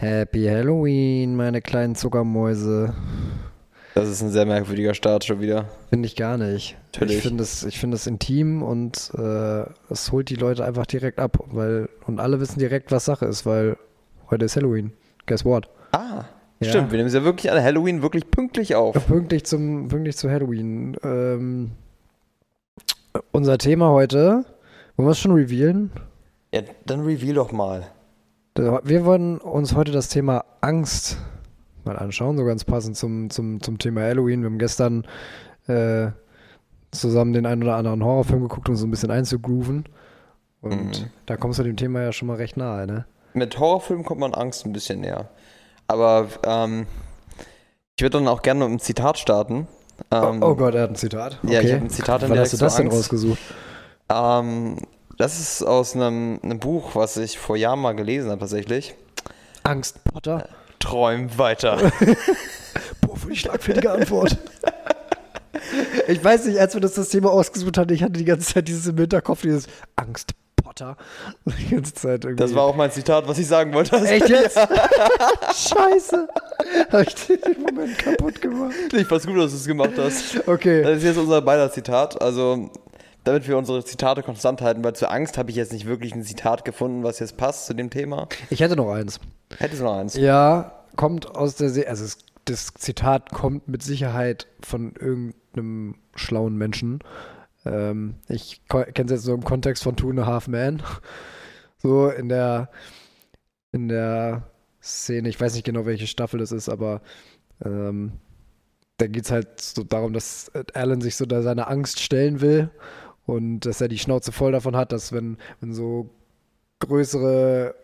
Happy Halloween, meine kleinen Zuckermäuse. Das ist ein sehr merkwürdiger Start schon wieder. Finde ich gar nicht. Natürlich. Ich finde es, es intim und äh, es holt die Leute einfach direkt ab, weil und alle wissen direkt, was Sache ist, weil heute ist Halloween. Guess what? Ah, Ja. stimmt. Wir nehmen es ja wirklich an Halloween wirklich pünktlich auf. Pünktlich zum, pünktlich zu Halloween. Ähm, unser Thema heute, wollen wir es schon revealen? Ja, dann reveal doch mal. Wir wollen uns heute das Thema Angst mal anschauen, so ganz passend zum, zum, zum Thema Halloween. Wir haben gestern äh, zusammen den einen oder anderen Horrorfilm geguckt, um so ein bisschen einzugrooven. Und Mhm. da kommst du dem Thema ja schon mal recht nahe, ne? Mit Horrorfilmen kommt man Angst ein bisschen näher. Aber ähm, ich würde dann auch gerne mit einem Zitat starten. Ähm, oh, oh Gott, er hat ein Zitat. Ja, ich hab ein Zitat Wann direkt hast du das denn Angst. rausgesucht? Ähm, das ist aus einem, einem Buch, was ich vor Jahren mal gelesen habe tatsächlich. Angst, Potter? Träum weiter. Boah, für die schlagfertige Antwort. ich weiß nicht, als wir das, das Thema ausgesucht hatten, ich hatte die ganze Zeit dieses im Hinterkopf, dieses Angst, Potter. Die ganze Zeit irgendwie. Das war auch mein Zitat, was ich sagen wollte. Echt jetzt? Scheiße. Hab ich den Moment kaputt gemacht. Ich fand's gut, dass du es gemacht hast. Okay. Das ist jetzt unser beider Zitat. Also, damit wir unsere Zitate konstant halten, weil zur Angst habe ich jetzt nicht wirklich ein Zitat gefunden, was jetzt passt zu dem Thema. Ich hätte noch eins. Hättest du noch eins? Ja, kommt aus der See. Also, es, das Zitat kommt mit Sicherheit von irgendeinem schlauen Menschen. Ähm, ich kenne es jetzt so im Kontext von Two and a Half Man. So in der, in der Szene, ich weiß nicht genau, welche Staffel das ist, aber ähm, da geht es halt so darum, dass Alan sich so da seiner Angst stellen will und dass er die Schnauze voll davon hat, dass wenn, wenn so größere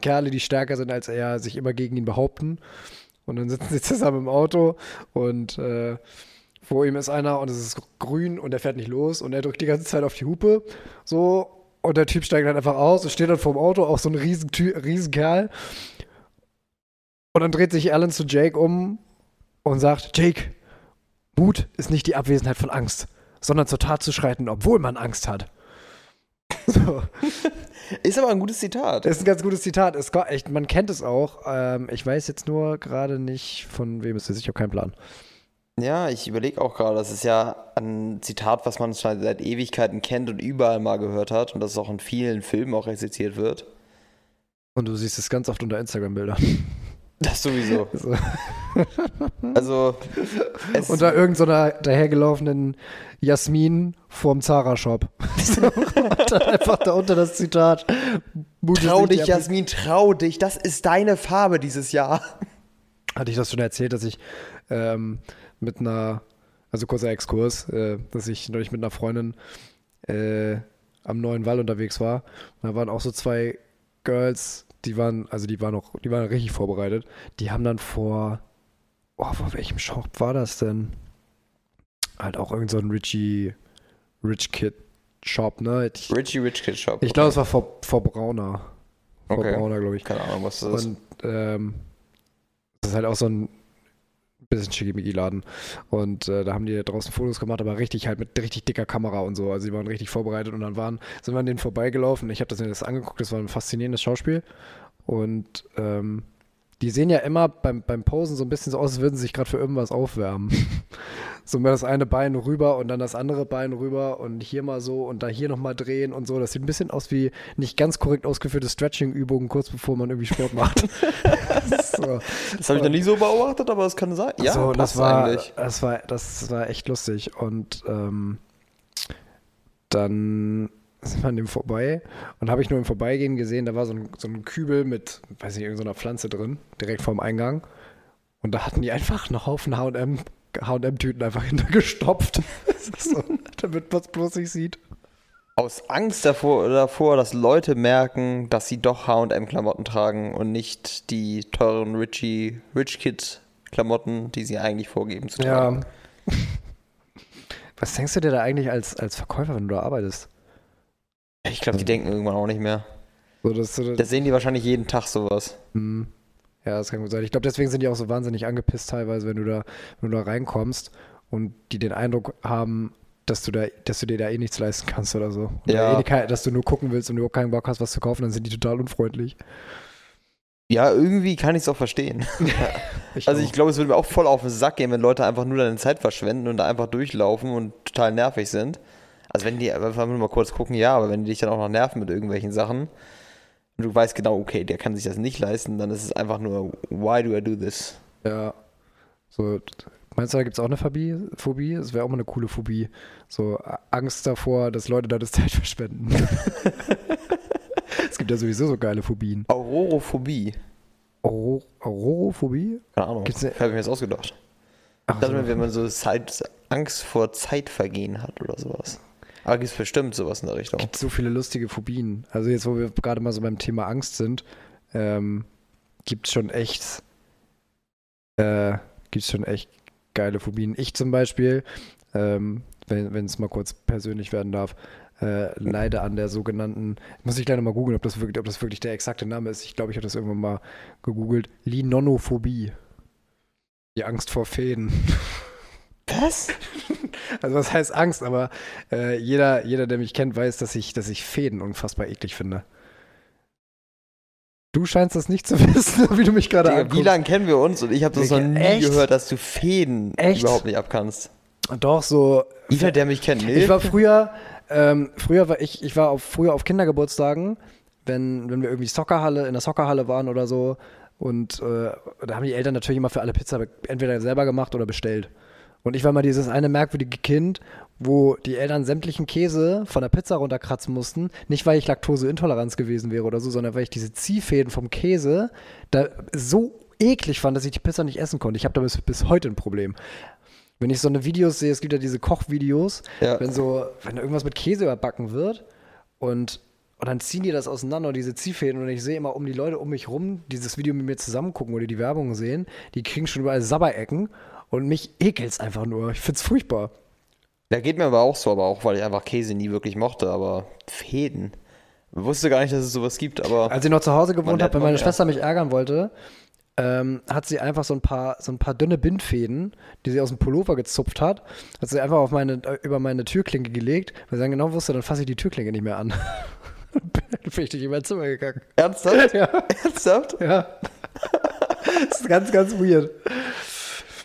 Kerle, die stärker sind als er, sich immer gegen ihn behaupten. Und dann sitzen sie zusammen im Auto und äh, vor ihm ist einer und es ist grün und er fährt nicht los und er drückt die ganze Zeit auf die Hupe. So, und der Typ steigt dann einfach aus und steht dann vorm Auto, auch so ein riesen, riesen Kerl. Und dann dreht sich Alan zu Jake um und sagt: Jake, Mut ist nicht die Abwesenheit von Angst, sondern zur Tat zu schreiten, obwohl man Angst hat. So. Ist aber ein gutes Zitat. Ist ein ganz gutes Zitat. Ko- echt, man kennt es auch. Ähm, ich weiß jetzt nur gerade nicht, von wem es ist. Ich habe keinen Plan. Ja, ich überlege auch gerade, das ist ja ein Zitat, was man schon seit Ewigkeiten kennt und überall mal gehört hat und das auch in vielen Filmen auch rezitiert wird. Und du siehst es ganz oft unter Instagram-Bildern. Das sowieso. So. Also, Unter irgendeiner dahergelaufenen Jasmin vorm Zara-Shop. So, einfach da unter das Zitat. Trau dich, Jasmin, trau dich, das ist deine Farbe dieses Jahr. Hatte ich das schon erzählt, dass ich ähm, mit einer, also kurzer Exkurs, äh, dass ich neulich mit einer Freundin äh, am neuen Wall unterwegs war. Und da waren auch so zwei Girls, die waren, also die waren noch, die waren richtig vorbereitet. Die haben dann vor, oh, vor welchem Shop war das denn? Halt auch irgend so ein Richie, Rich Kid Shop, ne? Ich, Richie Rich Kid Shop. ich glaube, es war vor, vor Brauner. Vor Okay. Brauner, glaube ich. Keine Ahnung, was das ist. Und ähm, das ist halt auch so ein bisschen Schickimicki-Laden. Und äh, da haben die draußen Fotos gemacht, aber richtig halt mit richtig dicker Kamera und so. Also die waren richtig vorbereitet und dann waren, sind wir an denen vorbeigelaufen. Ich habe das mir das angeguckt, das war ein faszinierendes Schauspiel. Und ähm, die sehen ja immer beim, beim Posen so ein bisschen so aus, als würden sie sich gerade für irgendwas aufwärmen. so mal das eine Bein rüber und dann das andere Bein rüber und hier mal so und da hier nochmal drehen und so. Das sieht ein bisschen aus wie nicht ganz korrekt ausgeführte Stretching-Übungen, kurz bevor man irgendwie Sport macht. so. Das habe ich noch nie so beobachtet, aber es kann sein. Ja, so, das war, eigentlich. das war, das war echt lustig. Und ähm, dann sind wir an dem vorbei und habe ich nur im Vorbeigehen gesehen, da war so ein, so ein Kübel mit, weiß nicht, irgendeiner Pflanze drin, direkt vorm Eingang. Und da hatten die einfach einen Haufen H&M H&M-Tüten einfach hintergestopft. so, damit man es bloß nicht sieht. Aus Angst davor, davor, dass Leute merken, dass sie doch H&M-Klamotten tragen und nicht die teuren Richie, Rich Kid Klamotten, die sie eigentlich vorgeben zu tragen. Ja. Was denkst du dir da eigentlich als, als Verkäufer, wenn du da arbeitest? Ich glaube, die denken irgendwann auch nicht mehr. So, dass du, Das sehen die wahrscheinlich jeden Tag sowas. Hm. Ja, das kann gut sein. Ich glaube, deswegen sind die auch so wahnsinnig angepisst teilweise, wenn du da, wenn du da reinkommst und die den Eindruck haben, dass du da, dass du dir da eh nichts leisten kannst oder so. Oder Ja. eh, kein- dass du nur gucken willst und überhaupt keinen Bock hast, was zu kaufen, dann sind die total unfreundlich. Ja, irgendwie kann ich es auch verstehen. ich also ich glaube, es würde mir auch voll auf den Sack gehen, wenn Leute einfach nur deine Zeit verschwenden und da einfach durchlaufen und total nervig sind. Also wenn die einfach nur mal kurz gucken, ja, aber wenn die dich dann auch noch nerven mit irgendwelchen Sachen und du weißt genau, okay, der kann sich das nicht leisten, dann ist es einfach nur, why do I do this? Ja. So, meinst du, da gibt es auch eine Phobie? Phobie? Das wäre auch mal eine coole Phobie. So Angst davor, dass Leute da das Zeit verschwenden. es gibt ja sowieso so geile Phobien. Aurorophobie. Auror Aurorophobie? Keine Ahnung. Gibt's. Habe ich mir jetzt ausgedacht. Ach, so. wenn man so Zeit, Angst vor Zeitvergehen hat oder sowas. Aber gibt es bestimmt sowas in der Richtung. Es gibt so viele lustige Phobien. Also jetzt, wo wir gerade mal so beim Thema Angst sind, ähm, gibt es schon echt, äh, gibt schon echt geile Phobien. Ich zum Beispiel, ähm, wenn es mal kurz persönlich werden darf, äh, leide an der sogenannten, muss ich gleich nochmal googeln, ob das wirklich, ob das wirklich der exakte Name ist. Ich glaube, ich habe das irgendwann mal gegoogelt. Linonophobie. Die Angst vor Fäden. Was? Also was heißt Angst, aber äh, jeder, jeder, der mich kennt, weiß, dass ich, dass ich Fäden unfassbar eklig finde. Du scheinst das nicht zu wissen, wie du mich gerade anguckst. Wie lange kennen wir uns und ich habe das noch nie echt? gehört, dass du Fäden echt? überhaupt nicht abkannst. Doch, so. Jeder, der mich kennt, nee. Ich war früher, ähm, früher war ich, ich war auf, früher auf Kindergeburtstagen, wenn, wenn wir irgendwie Soccerhalle, in der Soccerhalle waren oder so. Und äh, da haben die Eltern natürlich immer für alle Pizza entweder selber gemacht oder bestellt. Und ich war mal dieses eine merkwürdige Kind, wo die Eltern sämtlichen Käse von der Pizza runterkratzen mussten. Nicht, weil ich Laktoseintoleranz gewesen wäre oder so, sondern weil ich diese Ziehfäden vom Käse da so eklig fand, dass ich die Pizza nicht essen konnte. Ich habe da bis, bis heute ein Problem. Wenn ich so eine Videos sehe, es gibt ja diese Kochvideos, ja. wenn so, wenn irgendwas mit Käse überbacken wird und und dann ziehen die das auseinander, diese Ziehfäden. Und ich sehe immer um die Leute um mich rum, dieses Video mit mir zusammen gucken oder die Werbung sehen, die kriegen schon überall Sabberecken. Und mich ekelt's einfach nur. Ich find's furchtbar. Da geht mir aber auch so, aber auch, weil ich einfach Käse nie wirklich mochte, aber Fäden. Ich wusste gar nicht, dass es sowas gibt, aber. Als ich noch zu Hause gewohnt habe, wenn meine Schwester mich ärgern wollte, ähm, hat sie einfach so ein paar, so ein paar dünne Bindfäden, die sie aus dem Pullover gezupft hat, hat sie einfach auf meine, über meine Türklinke gelegt, weil sie dann genau wusste, dann fasse ich die Türklinke nicht mehr an. bin ich in mein Zimmer gegangen. Ernsthaft? Ja. Ernsthaft? Ja. das ist ganz, ganz weird.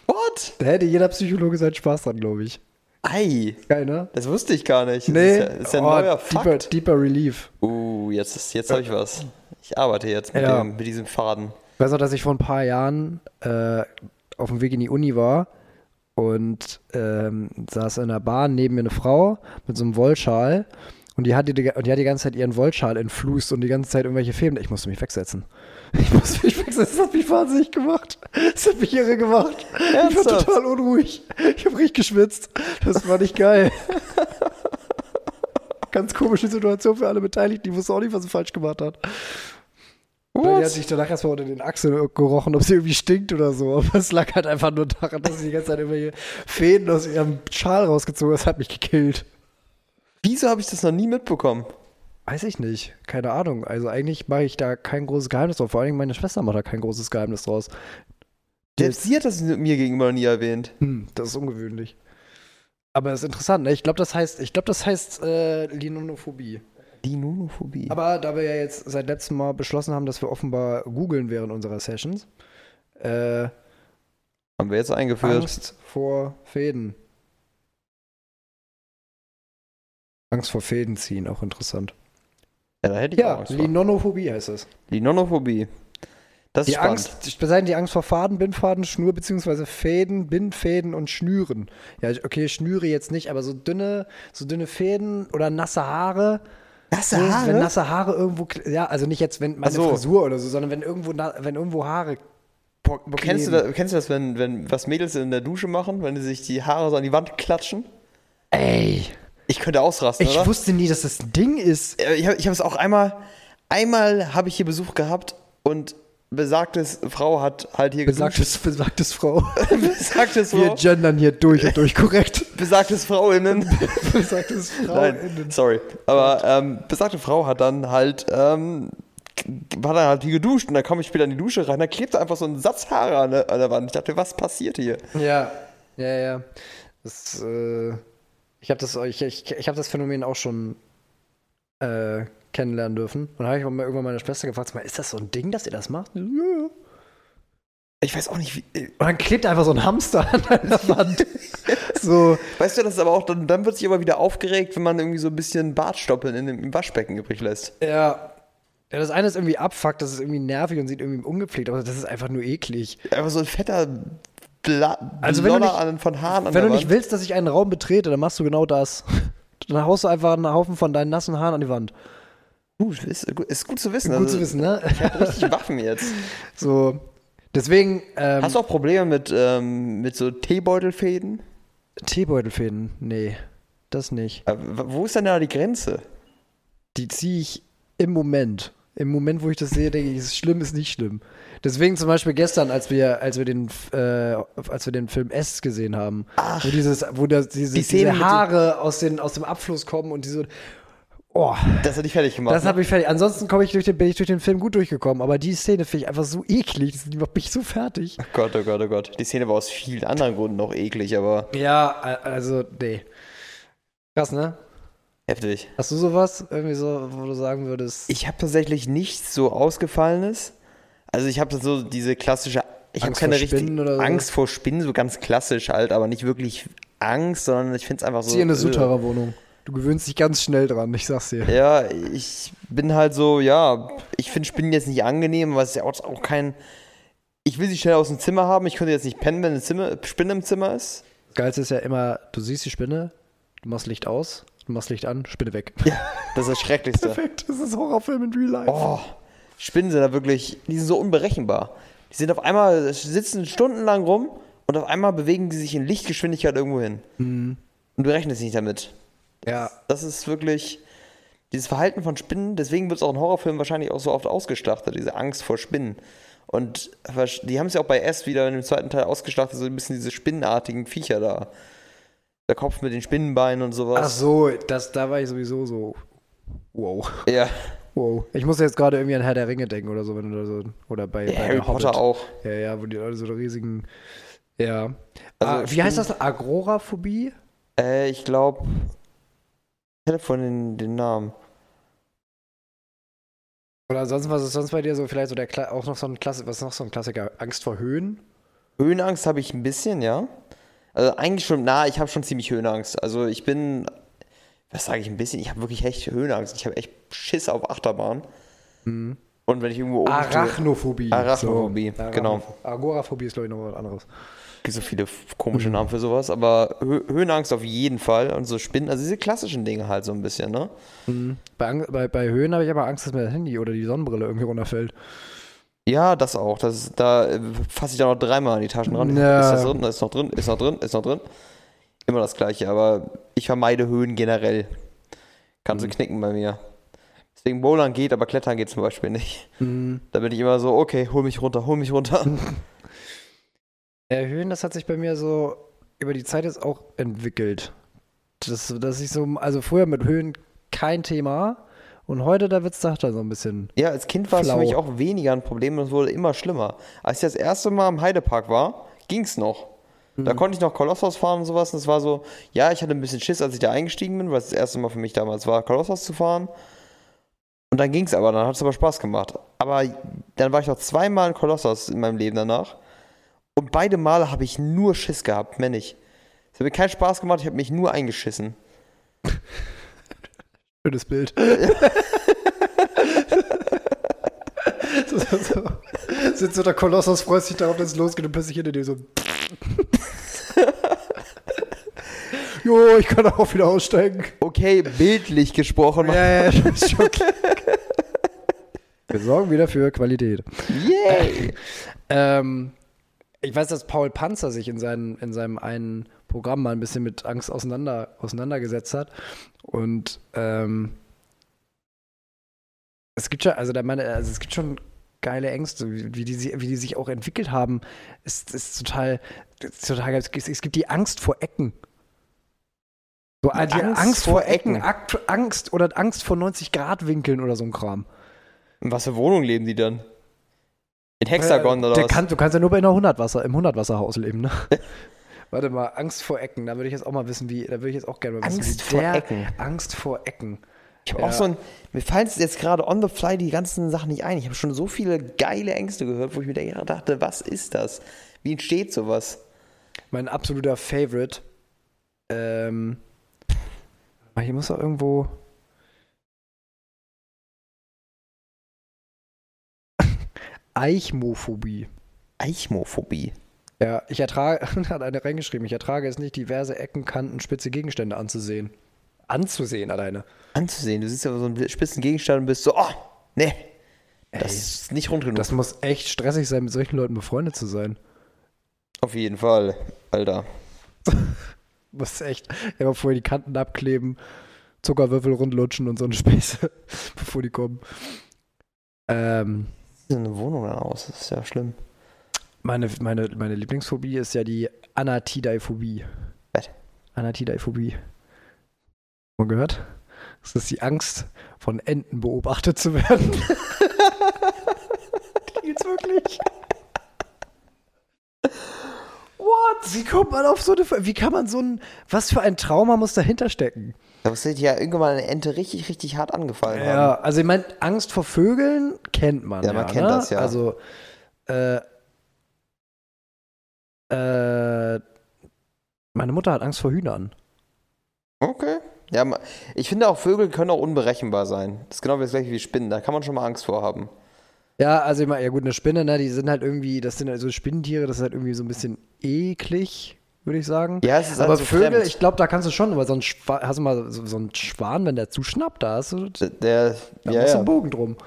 What? Da hätte jeder Psychologe seinen Spaß dran, glaube ich. Ei. Geil, ne? Das wusste ich gar nicht. Nee. Das ist ja, das ist ja ein oh, neuer deeper, Fakt. Deeper Relief. Uh, jetzt, jetzt habe ich was. Ich arbeite jetzt mit, ja. dem, mit diesem Faden. Ich weiß noch, dass ich vor ein paar Jahren äh, auf dem Weg in die Uni war und ähm, saß in der Bahn neben mir eine Frau mit so einem Wollschal und die hat die, die hat die ganze Zeit ihren Wollschal entflußt und die ganze Zeit irgendwelche Fäden. Ich musste mich wegsetzen. Ich muss mich wechseln. Das hat mich wahnsinnig gemacht. Das hat mich irre gemacht. Ernsthaft? Ich war total unruhig. Ich habe richtig geschwitzt. Das war nicht geil. Ganz komische Situation für alle Beteiligten. Die wussten auch nicht, was sie falsch gemacht hat. What? Die hat sich danach erstmal unter den Achseln gerochen, ob sie irgendwie stinkt oder so. Aber es lag halt einfach nur daran, dass sie die ganze Zeit irgendwelche Fäden aus ihrem Schal rausgezogen hat. Das hat mich gekillt. Wieso habe ich das noch nie mitbekommen? Weiß ich nicht. Keine Ahnung. Also eigentlich mache ich da kein großes Geheimnis draus. Vor allem meine Schwester macht da kein großes Geheimnis draus. Selbst sie hat das mir gegenüber nie erwähnt. Hm, das ist ungewöhnlich. Aber das ist interessant, ne? Ich glaube, das heißt, ich glaube, das heißt äh, Linonophobie. Linonophobie. Aber da wir ja jetzt seit letztem Mal beschlossen haben, dass wir offenbar googeln während unserer Sessions, äh, haben wir jetzt eingeführt. Angst vor Fäden. Angst vor Fäden ziehen, auch interessant. Ja, da hätte ich ja, Angst Linonophobie heißt es. Linonophobie. Das die ist Angst, beseitigen die Angst vor Faden, Bindfaden, Schnur beziehungsweise Fäden, Bindfäden und Schnüren. Ja, okay, Schnüre jetzt nicht, aber so dünne, so dünne Fäden oder nasse Haare. Nasse Haare? Wenn nasse Haare irgendwo, ja, also nicht jetzt wenn meine so. Frisur oder so, sondern wenn irgendwo, wenn irgendwo Haare kennst, du das, kennst du das, wenn, wenn was Mädels in der Dusche machen, wenn sie sich die Haare so an die Wand klatschen? Ey. Ich könnte ausrasten, ich oder? Wusste nie, dass das ein Ding ist. Ich habe es auch einmal, einmal habe ich hier Besuch gehabt und besagtes Frau hat halt hier besagtes, geduscht. Besagtes Frau. besagtes Frau. Wir gendern hier durch und durch korrekt. Besagtes Frauinnen. besagtes Frauinnen. Nein, sorry. Aber ähm, besagte Frau hat dann halt, ähm, war dann halt hier geduscht und dann komme ich später in die Dusche rein, da klebte einfach so ein Satz Haare an der, an der Wand. Ich dachte, was passiert hier? Ja, ja, ja. Das, äh ich habe das, ich, ich, ich hab das Phänomen auch schon äh, kennenlernen dürfen. Und dann habe ich mal irgendwann meine Schwester gefragt, ist das so ein Ding, dass ihr das macht? Ja. Ich weiß auch nicht, wie. Und dann klebt einfach so ein Hamster an der Wand. so. Weißt du, das ist aber auch, dann, dann wird sich aber wieder aufgeregt, wenn man irgendwie so ein bisschen Bartstoppeln in dem, im Waschbecken übrig lässt. Ja. Ja, das eine ist irgendwie abfuckt, das ist irgendwie nervig und sieht irgendwie ungepflegt aus, das ist einfach nur eklig. Einfach so ein fetter Bla also wenn du nicht, an, von Haaren Wenn du Wand. nicht willst, dass ich einen Raum betrete, dann machst du genau das. Dann haust du einfach einen Haufen von deinen nassen Haaren an die Wand. Gut, ist, ist gut zu wissen. Gut also, zu wissen, ne? Ich hab richtig Waffen jetzt. So, Deswegen. Ähm, Hast du auch Probleme mit, ähm, mit so Teebeutelfäden? Teebeutelfäden? Nee, das nicht. Aber äh, wo ist denn da die Grenze? Die ziehe ich im Moment. Im Moment, wo ich das sehe, denke ich, ist schlimm, ist nicht schlimm. Deswegen zum Beispiel gestern, als wir, als wir den, äh, als wir den Film S gesehen haben, Ach, wo dieses, wo das, diese, die diese Haare aus, den, aus dem Abfluss kommen und diese Oh, das hat dich fertig gemacht. Das ne? habe ich fertig. Ansonsten ich durch den, bin ich durch den Film gut durchgekommen, aber die Szene finde ich einfach so eklig. Die macht mich so fertig. Oh Gott, oh Gott, oh Gott. Die Szene war aus vielen anderen Gründen noch eklig, aber. Ja, also, nee. Krass, ne? Heftig. Hast du sowas, irgendwie so, wo du sagen würdest? Ich habe tatsächlich nichts so Ausgefallenes. Also, ich habe so diese klassische. Ich habe keine richtige so? Angst vor Spinnen, so ganz klassisch halt, aber nicht wirklich Angst, sondern ich finde es einfach so. Sie in eine Sutara-Wohnung. Du gewöhnst dich ganz schnell dran, ich sag's dir. Ja, ich bin halt so, ja, ich finde Spinnen jetzt nicht angenehm, weil es ja auch kein. Ich will sie schnell aus dem Zimmer haben. Ich könnte jetzt nicht pennen, wenn eine Zimmer, Spinne im Zimmer ist. Das Geilste ist ja immer, du siehst die Spinne, du machst Licht aus, du machst Licht an, Spinne weg. Ja, das ist das Schrecklichste. Perfekt, das ist Horrorfilm in Real Life. Oh, Spinnen sind da wirklich, die sind so unberechenbar. Die sind auf einmal, sitzen stundenlang rum und auf einmal bewegen die sich in Lichtgeschwindigkeit irgendwo hin. Mhm. Und du rechnest nicht damit. Ja. Das ist wirklich dieses Verhalten von Spinnen, deswegen wird es auch in Horrorfilmen wahrscheinlich auch so oft ausgeschlachtet, diese Angst vor Spinnen. Und die haben es ja auch bei S wieder in dem zweiten Teil ausgeschlachtet, so ein bisschen diese spinnenartigen Viecher da. Der Kopf mit den Spinnenbeinen und sowas. Ach so, das, da war ich sowieso so. Wow. Ja. Wow. Ich muss jetzt gerade irgendwie an Herr der Ringe denken oder so, wenn du so oder bei, ja, bei Harry Potter auch. Ja, ja, wo die Leute so riesigen. Ja. Also ah, wie heißt das? Agoraphobie? Äh, ich glaube, Telefon den, den Namen. Oder sonst was ist sonst bei dir so vielleicht so der Kla auch noch so ein Klassiker, was ist noch so ein Klassiker? Angst vor Höhen? Höhenangst habe ich ein bisschen, ja. Also eigentlich schon, na, ich habe schon ziemlich Höhenangst. Also ich bin, was sage ich ein bisschen, ich habe wirklich echt Höhenangst. Ich habe echt Schiss auf Achterbahn. Mhm. Und wenn ich irgendwo oben Arachnophobie. Arachnophobie, so. genau. Agoraphobie ist glaube ich noch was anderes gibt so viele komische. Namen für sowas, aber Höhenangst auf jeden Fall und so Spinnen, also diese klassischen Dinge halt so ein bisschen, ne? Mhm. Bei, bei, bei Höhen habe ich aber Angst, dass mir das Handy oder die Sonnenbrille irgendwie runterfällt. Ja, das auch. Das, da äh, fasse ich dann noch dreimal an die Taschen ran. Ja. Ist das drin? Ist noch drin? Ist noch drin? Ist noch drin? Immer das Gleiche, aber ich vermeide Höhen generell. Kannst mhm. du knicken bei mir. Deswegen Bowlern geht, aber Klettern geht zum Beispiel nicht. Mhm. Da bin ich immer so, okay, hol mich runter, hol mich runter. Höhen, das hat sich bei mir so über die Zeit jetzt auch entwickelt. Das, dass ich so, also früher mit Höhen kein Thema und heute, da wird es da so ein bisschen. Ja, als Kind war es für mich auch weniger ein Problem und es wurde immer schlimmer. Als ich das erste Mal im Heidepark war, ging es noch. Mhm. Da konnte ich noch Kolossos fahren und sowas. Und es war so, ja, ich hatte ein bisschen Schiss, als ich da eingestiegen bin, weil es das erste Mal für mich damals war, Kolossos zu fahren. Und dann ging es aber, dann hat es aber Spaß gemacht. Aber dann war ich noch zweimal in Kolossos in meinem Leben danach. Und beide Male habe ich nur Schiss gehabt, mehr nicht. Es hat mir keinen Spaß gemacht, ich habe mich nur eingeschissen. Schönes Bild. so, so, so. Sitzt so der Kolossus, freut sich darauf, dass es losgeht und plötzlich hinter dir so. Jo, ich kann auch wieder aussteigen. Okay, bildlich gesprochen. Ja, ja, ist schon klar. Wir sorgen wieder für Qualität. Yay! ähm, ich weiß, dass Paul Panzer sich in, seinen, in seinem einen Programm mal ein bisschen mit Angst auseinander, auseinandergesetzt hat. Und ähm, es gibt schon, also, der meine, also es gibt schon geile Ängste, wie, die, wie die sich auch entwickelt haben. Es ist total, ist total es, es gibt die Angst vor Ecken. So, die Angst, Angst vor Ecken, Ecken. Angst oder Angst vor 90-Grad-Winkeln oder so ein Kram. In was für Wohnung leben die dann? In Hexagon äh, oder was? Kann, du kannst ja nur bei einer 100 Wasser, im 100-Wasserhaus leben, ne? Warte mal, Angst vor Ecken. Da würde ich jetzt auch mal wissen, wie. Da würde ich jetzt auch gerne mal wissen, Angst vor der Ecken. Angst vor Ecken. Ich habe Ja. auch so ein, mir fallen jetzt gerade on the fly die ganzen Sachen nicht ein. Ich habe schon so viele geile Ängste gehört, wo ich mir dachte, was ist das? Wie entsteht sowas? Mein absoluter Favorite. Ähm. Hier muss doch irgendwo. Eichmophobie. Eichmophobie. Ja, ich ertrage, hat eine reingeschrieben, ich ertrage es nicht, diverse Ecken, Kanten, spitze Gegenstände anzusehen. Anzusehen alleine. Anzusehen. Du siehst aber so einen spitzen Gegenstand und bist so, oh, nee. Das ist nicht rund genug. Das muss echt stressig sein, mit solchen Leuten befreundet zu sein. Auf jeden Fall, Alter. Muss echt immer vorher die Kanten abkleben, Zuckerwürfel rundlutschen und so eine Späße, bevor die kommen. Ähm, Wie sieht so eine Wohnung dann aus? Das ist ja schlimm. meine, meine, meine Lieblingsphobie ist ja die Anatidaiphobie. Was? Anatidaiphobie. Mal gehört? Das ist die Angst, von Enten beobachtet zu werden. die gibt's wirklich. What? Wie kommt man auf so eine. Wie kann man so ein. Was für ein Trauma muss dahinter stecken? Da muss ja irgendwann mal eine Ente richtig, richtig hart angefallen haben. Ja, also ich meine, Angst vor Vögeln kennt man. Ja, man kennt ne? das, ja. Also, äh, äh, meine Mutter hat Angst vor Hühnern. Okay. Ja, ich finde auch Vögel können auch unberechenbar sein. Das ist genau das gleiche wie Spinnen. Da kann man schon mal Angst vor haben. Ja, also ich meine, ja gut, eine Spinne, ne, die sind halt irgendwie, das sind halt so Spinnentiere, das ist halt irgendwie so ein bisschen eklig, würde ich sagen. Ja, es ist Aber halt so Vögel, fremd. ich glaube, da kannst du schon, aber so ein Schwa hast du mal so, so einen Schwan, wenn der zuschnappt, da hast du, da Der, ja, musst du ja. einen Bogen drum.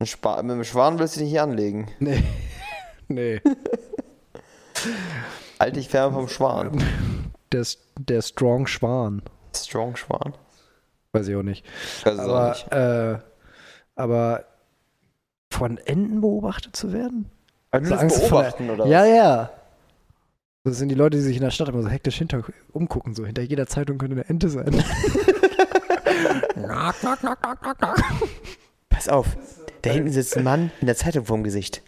Ein Spa mit dem Schwan willst du dich nicht anlegen. Nee. nee. Halt dich fern vom Schwan. Der, der Strong Schwan. Strong Schwan. Weiß ich auch nicht. Ich weiß es auch Aber, nicht. äh, aber von Enten beobachtet zu werden? Aber So nur das Angst vor der- Beobachten, oder Ja, was? ja. Das sind die Leute, die sich in der Stadt immer so hektisch hinter umgucken. So hinter jeder Zeitung könnte eine Ente sein. Pass auf. Da hinten sitzt ein Mann mit einer Zeitung vorm Gesicht.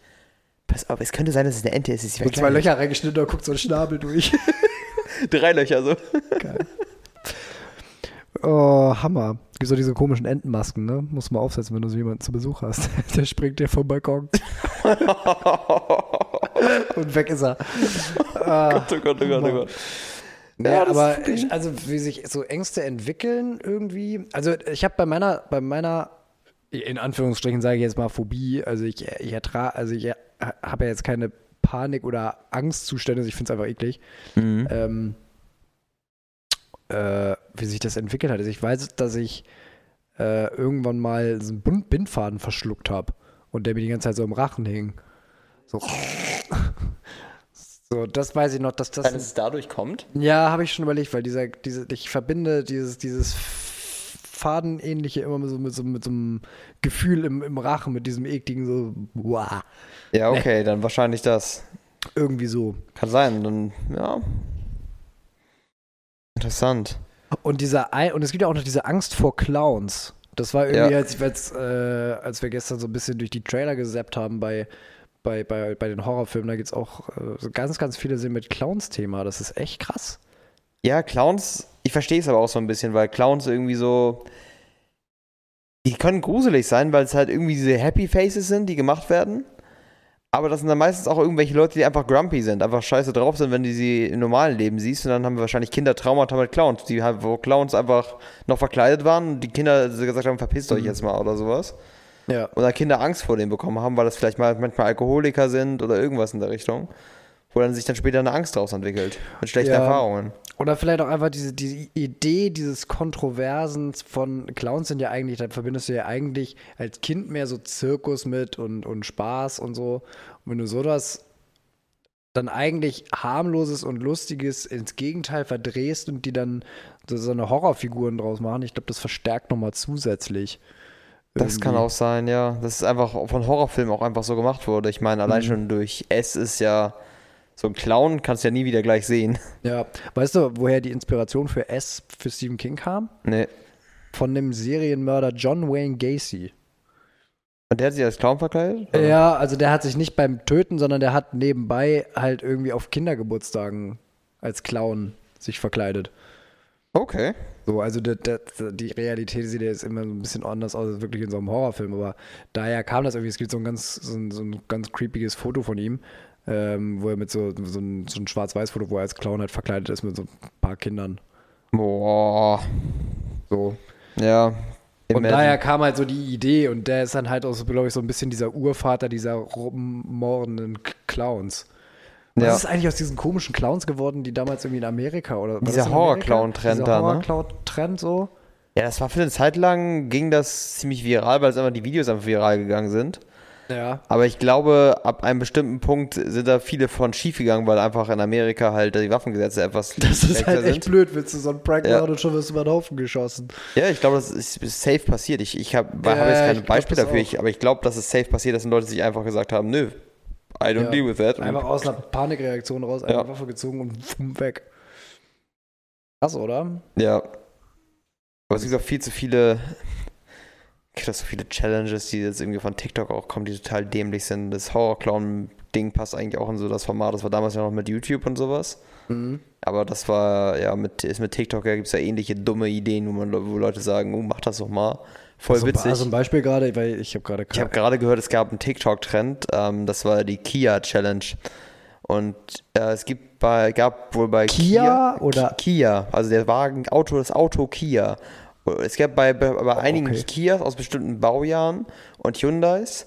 Pass auf, es könnte sein, dass es eine Ente ist. Es ist zwei Löcher reingeschnitten, da guckt so ein Schnabel durch. Drei Löcher so. Geil. Oh, Hammer. Gibt so diese komischen Entenmasken, ne? Muss man aufsetzen, wenn du so jemanden zu Besuch hast. Der springt dir vom Balkon. Und weg ist er. Ah, Oh Gott, oh Gott, oh Gott. Ja, Ja, aber ich, also wie sich so Ängste entwickeln irgendwie. Also ich habe bei meiner, bei meiner, in Anführungsstrichen sage ich jetzt mal Phobie, also ich, ich ertrage, also ich habe ja jetzt keine Panik- oder Angstzustände, ich finde es einfach eklig. Mhm. Ähm, äh, wie sich das entwickelt hat. Also ich weiß, dass ich äh, irgendwann mal so einen Bindfaden verschluckt habe und der mir die ganze Zeit so im Rachen hing. So. So, das weiß ich noch, dass das. Wenn es dadurch kommt? Ja, habe ich schon überlegt, weil dieser, diese, ich verbinde dieses, dieses Fadenähnliche immer mit so, mit so, mit so einem Gefühl im, im Rachen, mit diesem ekligen, so, wow, Ja, okay, dann wahrscheinlich das. irgendwie so. Kann sein, dann, ja. Interessant. Und dieser, Ei- und es gibt ja auch noch diese Angst vor Clowns. Das war irgendwie, Ja. als, als, äh, als wir gestern so ein bisschen durch die Trailer gesappt haben bei, bei, bei, bei den Horrorfilmen, da gibt es auch äh, ganz, ganz viele Szenen mit Clowns-Thema. Das ist echt krass. Ja, Clowns, ich verstehe es aber auch so ein bisschen, weil Clowns irgendwie so. Die können gruselig sein, weil es halt irgendwie diese Happy Faces sind, die gemacht werden. Aber das sind dann meistens auch irgendwelche Leute, die einfach grumpy sind, einfach scheiße drauf sind, wenn du sie im normalen Leben siehst. Und dann haben wir wahrscheinlich Kinder Traumata mit Clowns, die halt, wo Clowns einfach noch verkleidet waren und die Kinder gesagt haben, verpisst euch jetzt mal oder sowas. Ja. Und dann Kinder Angst vor denen bekommen haben, weil das vielleicht mal manchmal Alkoholiker sind oder irgendwas in der Richtung. Wo dann sich dann später eine Angst daraus entwickelt. Mit schlechten Ja. Erfahrungen. Oder vielleicht auch einfach diese, diese Idee dieses Kontroversen von Clowns sind ja eigentlich, da verbindest du ja eigentlich als Kind mehr so Zirkus mit und, und Spaß und so. Und wenn du sowas dann eigentlich harmloses und lustiges ins Gegenteil verdrehst und die dann so, so eine Horrorfiguren draus machen, ich glaube, das verstärkt nochmal zusätzlich. Das kann irgendwie. auch sein, ja. Das ist einfach von Horrorfilmen auch einfach so gemacht wurde. Ich meine, allein Mhm. schon durch S ist ja so ein Clown, kannst du ja nie wieder gleich sehen. Ja, weißt du, woher die Inspiration für S für Stephen King kam? Nee. Von dem Serienmörder John Wayne Gacy. Und der hat sich als Clown verkleidet? oder? Ja, also der hat sich nicht beim Töten, sondern der hat nebenbei halt irgendwie auf Kindergeburtstagen als Clown sich verkleidet. Okay. So, also die, die Realität sieht jetzt immer so ein bisschen anders aus als wirklich in so einem Horrorfilm, aber daher kam das irgendwie, es gibt so ein ganz, so ein, so ein ganz creepiges Foto von ihm, ähm, wo er mit so, so ein, so ein Schwarz-Weiß-Foto, wo er als Clown halt verkleidet ist mit so ein paar Kindern. Boah. So. Ja. Und daher kam halt so die Idee und der ist dann halt auch, so, glaube ich, so ein bisschen dieser Urvater dieser rummordenden Clowns. Was ja. ist eigentlich aus diesen komischen Clowns geworden, die damals irgendwie in Amerika oder Dieser Horror-Clown-Trend da, ne? Horror-Clown-Trend so. Ja, das war für eine Zeit lang, ging das ziemlich viral, weil es einfach die Videos einfach viral gegangen sind. Ja. Aber ich glaube, ab einem bestimmten Punkt sind da viele von schief gegangen, weil einfach in Amerika halt die Waffengesetze etwas. Das ist halt echt sind. blöd, willst du so einen Prank ja. machen und schon wirst du über den Haufen geschossen. Ja, ich glaube, das ist, safe passiert. Ich, ich habe ja, hab jetzt kein Beispiel dafür, ich, aber ich glaube, dass es safe passiert, dass Leute sich einfach gesagt haben, nö, I don't ja. deal with that. Einfach aus einer Panikreaktion raus, eine. Waffe gezogen und weg. Krass, oder? Ja. Aber es gibt auch viel zu viele auch so viele Challenges, die jetzt irgendwie von TikTok auch kommen, die total dämlich sind. Das Horror-Clown-Ding passt eigentlich auch in so das Format. Das war damals ja noch mit YouTube und sowas. Mhm. Aber das war, ja, mit, ist mit TikTok, ja, gibt es ja ähnliche dumme Ideen, wo, man, wo Leute sagen, oh, mach das doch mal. Voll also, witzig. Also ein Beispiel gerade, weil ich habe gerade Ich habe gerade gehört, es gab einen TikTok-Trend, ähm, das war die Kia Challenge. Und äh, es gibt bei, gab wohl bei Kia, Kia oder Kia, also der Wagen, Auto, das Auto Kia. Es gab bei, bei, bei einigen okay. Kias aus bestimmten Baujahren und Hyundais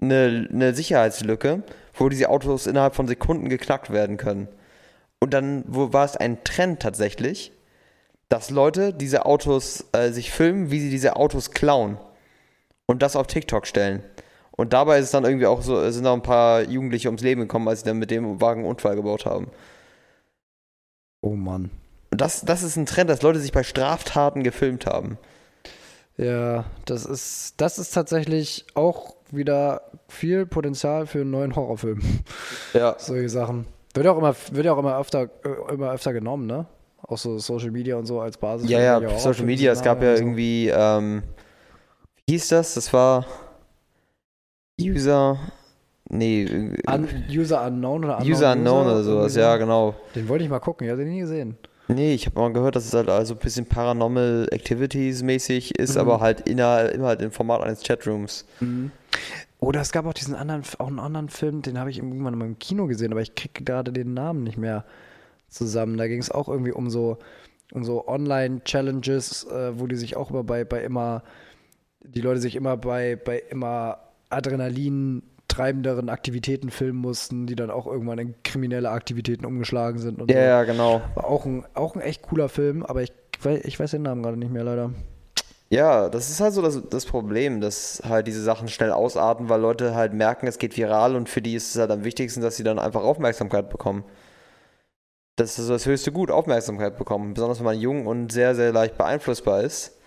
eine, eine Sicherheitslücke, wo diese Autos innerhalb von Sekunden geknackt werden können. Und dann wo war es ein Trend tatsächlich, dass Leute diese Autos äh, sich filmen, wie sie diese Autos klauen und das auf TikTok stellen. Und dabei ist es dann irgendwie auch so, sind auch ein paar Jugendliche ums Leben gekommen, als sie dann mit dem Wagen einen Unfall gebaut haben. Oh Mann. Und das, das ist ein Trend, dass Leute sich bei Straftaten gefilmt haben. Ja, das ist, das ist tatsächlich auch wieder viel Potenzial für einen neuen Horrorfilm. Ja. Solche Sachen. Wird ja auch immer, wird ja auch immer öfter, äh, immer öfter genommen, ne? Auch so Social Media und so als Basis. Ja, ja, Social Media, es gab ja so. irgendwie, ähm, wie hieß das? Das war User, nee. Un User Unknown oder Unknown User Unknown oder sowas, ja, genau. Den wollte ich mal gucken, ich habe den nie gesehen. Nee, ich habe mal gehört, dass es halt also ein bisschen Paranormal Activities mäßig ist, mhm. aber halt inner, immer halt im Format eines Chatrooms. Mhm. Oder es gab auch diesen anderen, auch einen anderen Film, den habe ich irgendwann mal im Kino gesehen, aber ich kriege gerade den Namen nicht mehr zusammen. Da ging es auch irgendwie um so, um so Online-Challenges, äh, wo die sich auch immer bei, bei immer, die Leute sich immer bei, bei immer Adrenalin treibenderen Aktivitäten filmen mussten, die dann auch irgendwann in kriminelle Aktivitäten umgeschlagen sind. ja, so. ja, genau. War auch ein, auch ein echt cooler Film, aber ich, ich weiß den Namen gerade nicht mehr leider. Ja, das ist halt so das, das Problem, dass halt diese Sachen schnell ausarten, weil Leute halt merken, es geht viral und für die ist es halt am wichtigsten, dass sie dann einfach Aufmerksamkeit bekommen. Das ist das höchste Gut, Aufmerksamkeit bekommen. Besonders wenn man jung und sehr, sehr leicht beeinflussbar ist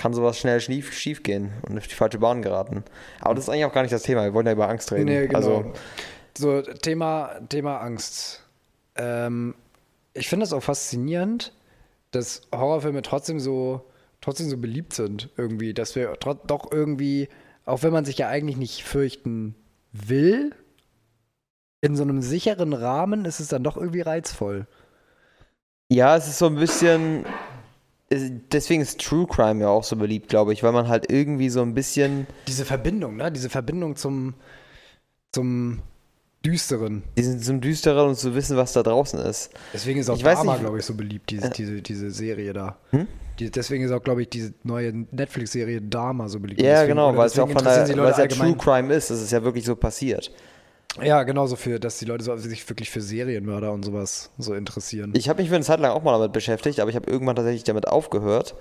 kann sowas schnell schief, schief gehen und auf die falsche Bahn geraten. Aber das ist eigentlich auch gar nicht das Thema. Wir wollen ja über Angst reden. Nee, genau. Also, so, Thema, Thema Angst. Ähm, ich finde es auch faszinierend, dass Horrorfilme trotzdem so, trotzdem so beliebt sind, irgendwie. Dass wir doch irgendwie, auch wenn man sich ja eigentlich nicht fürchten will, in so einem sicheren Rahmen ist es dann doch irgendwie reizvoll. Ja, es ist so ein bisschen, deswegen ist True Crime ja auch so beliebt, glaube ich, weil man halt irgendwie so ein bisschen. Diese Verbindung, ne? Diese Verbindung zum, zum Düsteren. Diesen, zum Düsteren und zu wissen, was da draußen ist. Deswegen ist auch ich Dama, glaube ich, so beliebt, diese, äh, diese, diese Serie da. Hm? Die, deswegen ist auch, glaube ich, diese neue Netflix-Serie Dama so beliebt. Ja, deswegen, genau, weil es ja auch von der, weil es ja True Crime ist. Das ist ja wirklich so passiert. Ja, genauso für, dass die Leute so, sich wirklich für Serienmörder und sowas so interessieren. Ich habe mich für eine Zeit lang auch mal damit beschäftigt, aber ich habe irgendwann tatsächlich damit aufgehört,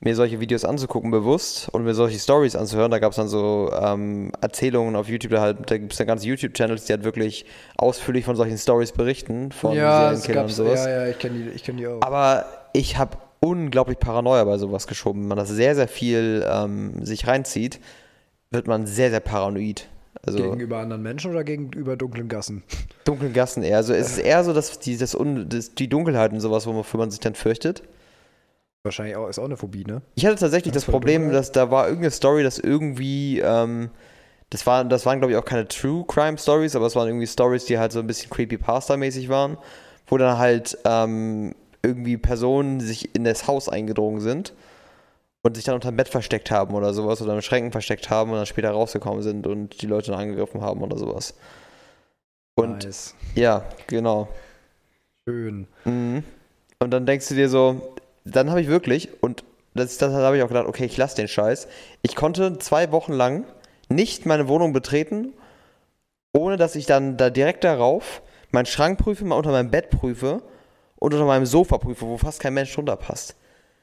mir solche Videos anzugucken, bewusst und mir solche Stories anzuhören. Da gab es dann so ähm, Erzählungen auf YouTube, da, halt, da gibt es dann ganze YouTube-Channels, die halt wirklich ausführlich von solchen Stories berichten, von ja, Serienkillern und sowas. Ja, ja, ich kenne die, kenn die auch. Aber ich habe unglaublich Paranoia bei sowas geschoben. Wenn man das sehr, sehr viel ähm, sich reinzieht, wird man sehr, sehr paranoid. Also gegenüber anderen Menschen oder gegenüber dunklen Gassen? Dunklen Gassen eher. Also es ist eher so, dass die, das Un, das, die Dunkelheit und sowas, wofür man sich dann fürchtet. Wahrscheinlich auch, ist auch eine Phobie, ne? Ich hatte tatsächlich das, das Problem, dass da war irgendeine Story, dass irgendwie, ähm, das, war, das waren glaube ich auch keine True Crime Stories, aber es waren irgendwie Stories, die halt so ein bisschen Creepypasta-mäßig waren, wo dann halt ähm, irgendwie Personen sich in das Haus eingedrungen sind und sich dann unter dem Bett versteckt haben oder sowas oder in Schränken versteckt haben und dann später rausgekommen sind und die Leute dann angegriffen haben oder sowas. Und nice. ja, genau. Schön. Mhm. Und dann denkst du dir so, dann habe ich wirklich, und das, das habe ich auch gedacht, okay, ich lasse den Scheiß. Ich konnte zwei Wochen lang nicht meine Wohnung betreten, ohne dass ich dann da direkt darauf meinen Schrank prüfe, mal unter meinem Bett prüfe und unter meinem Sofa prüfe, wo fast kein Mensch drunter passt.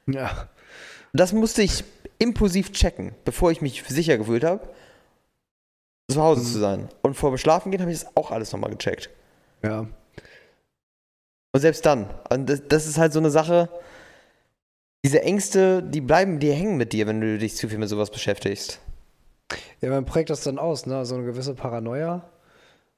Ja. Das musste ich impulsiv checken, bevor ich mich sicher gefühlt habe, zu Hause mhm. zu sein. Und vor dem Schlafen gehen habe ich das auch alles nochmal gecheckt. Ja. Und selbst dann. Und das, das ist halt so eine Sache, diese Ängste, die bleiben, die hängen mit dir, wenn du dich zu viel mit sowas beschäftigst. Ja, man prägt das dann aus, ne? So eine gewisse Paranoia.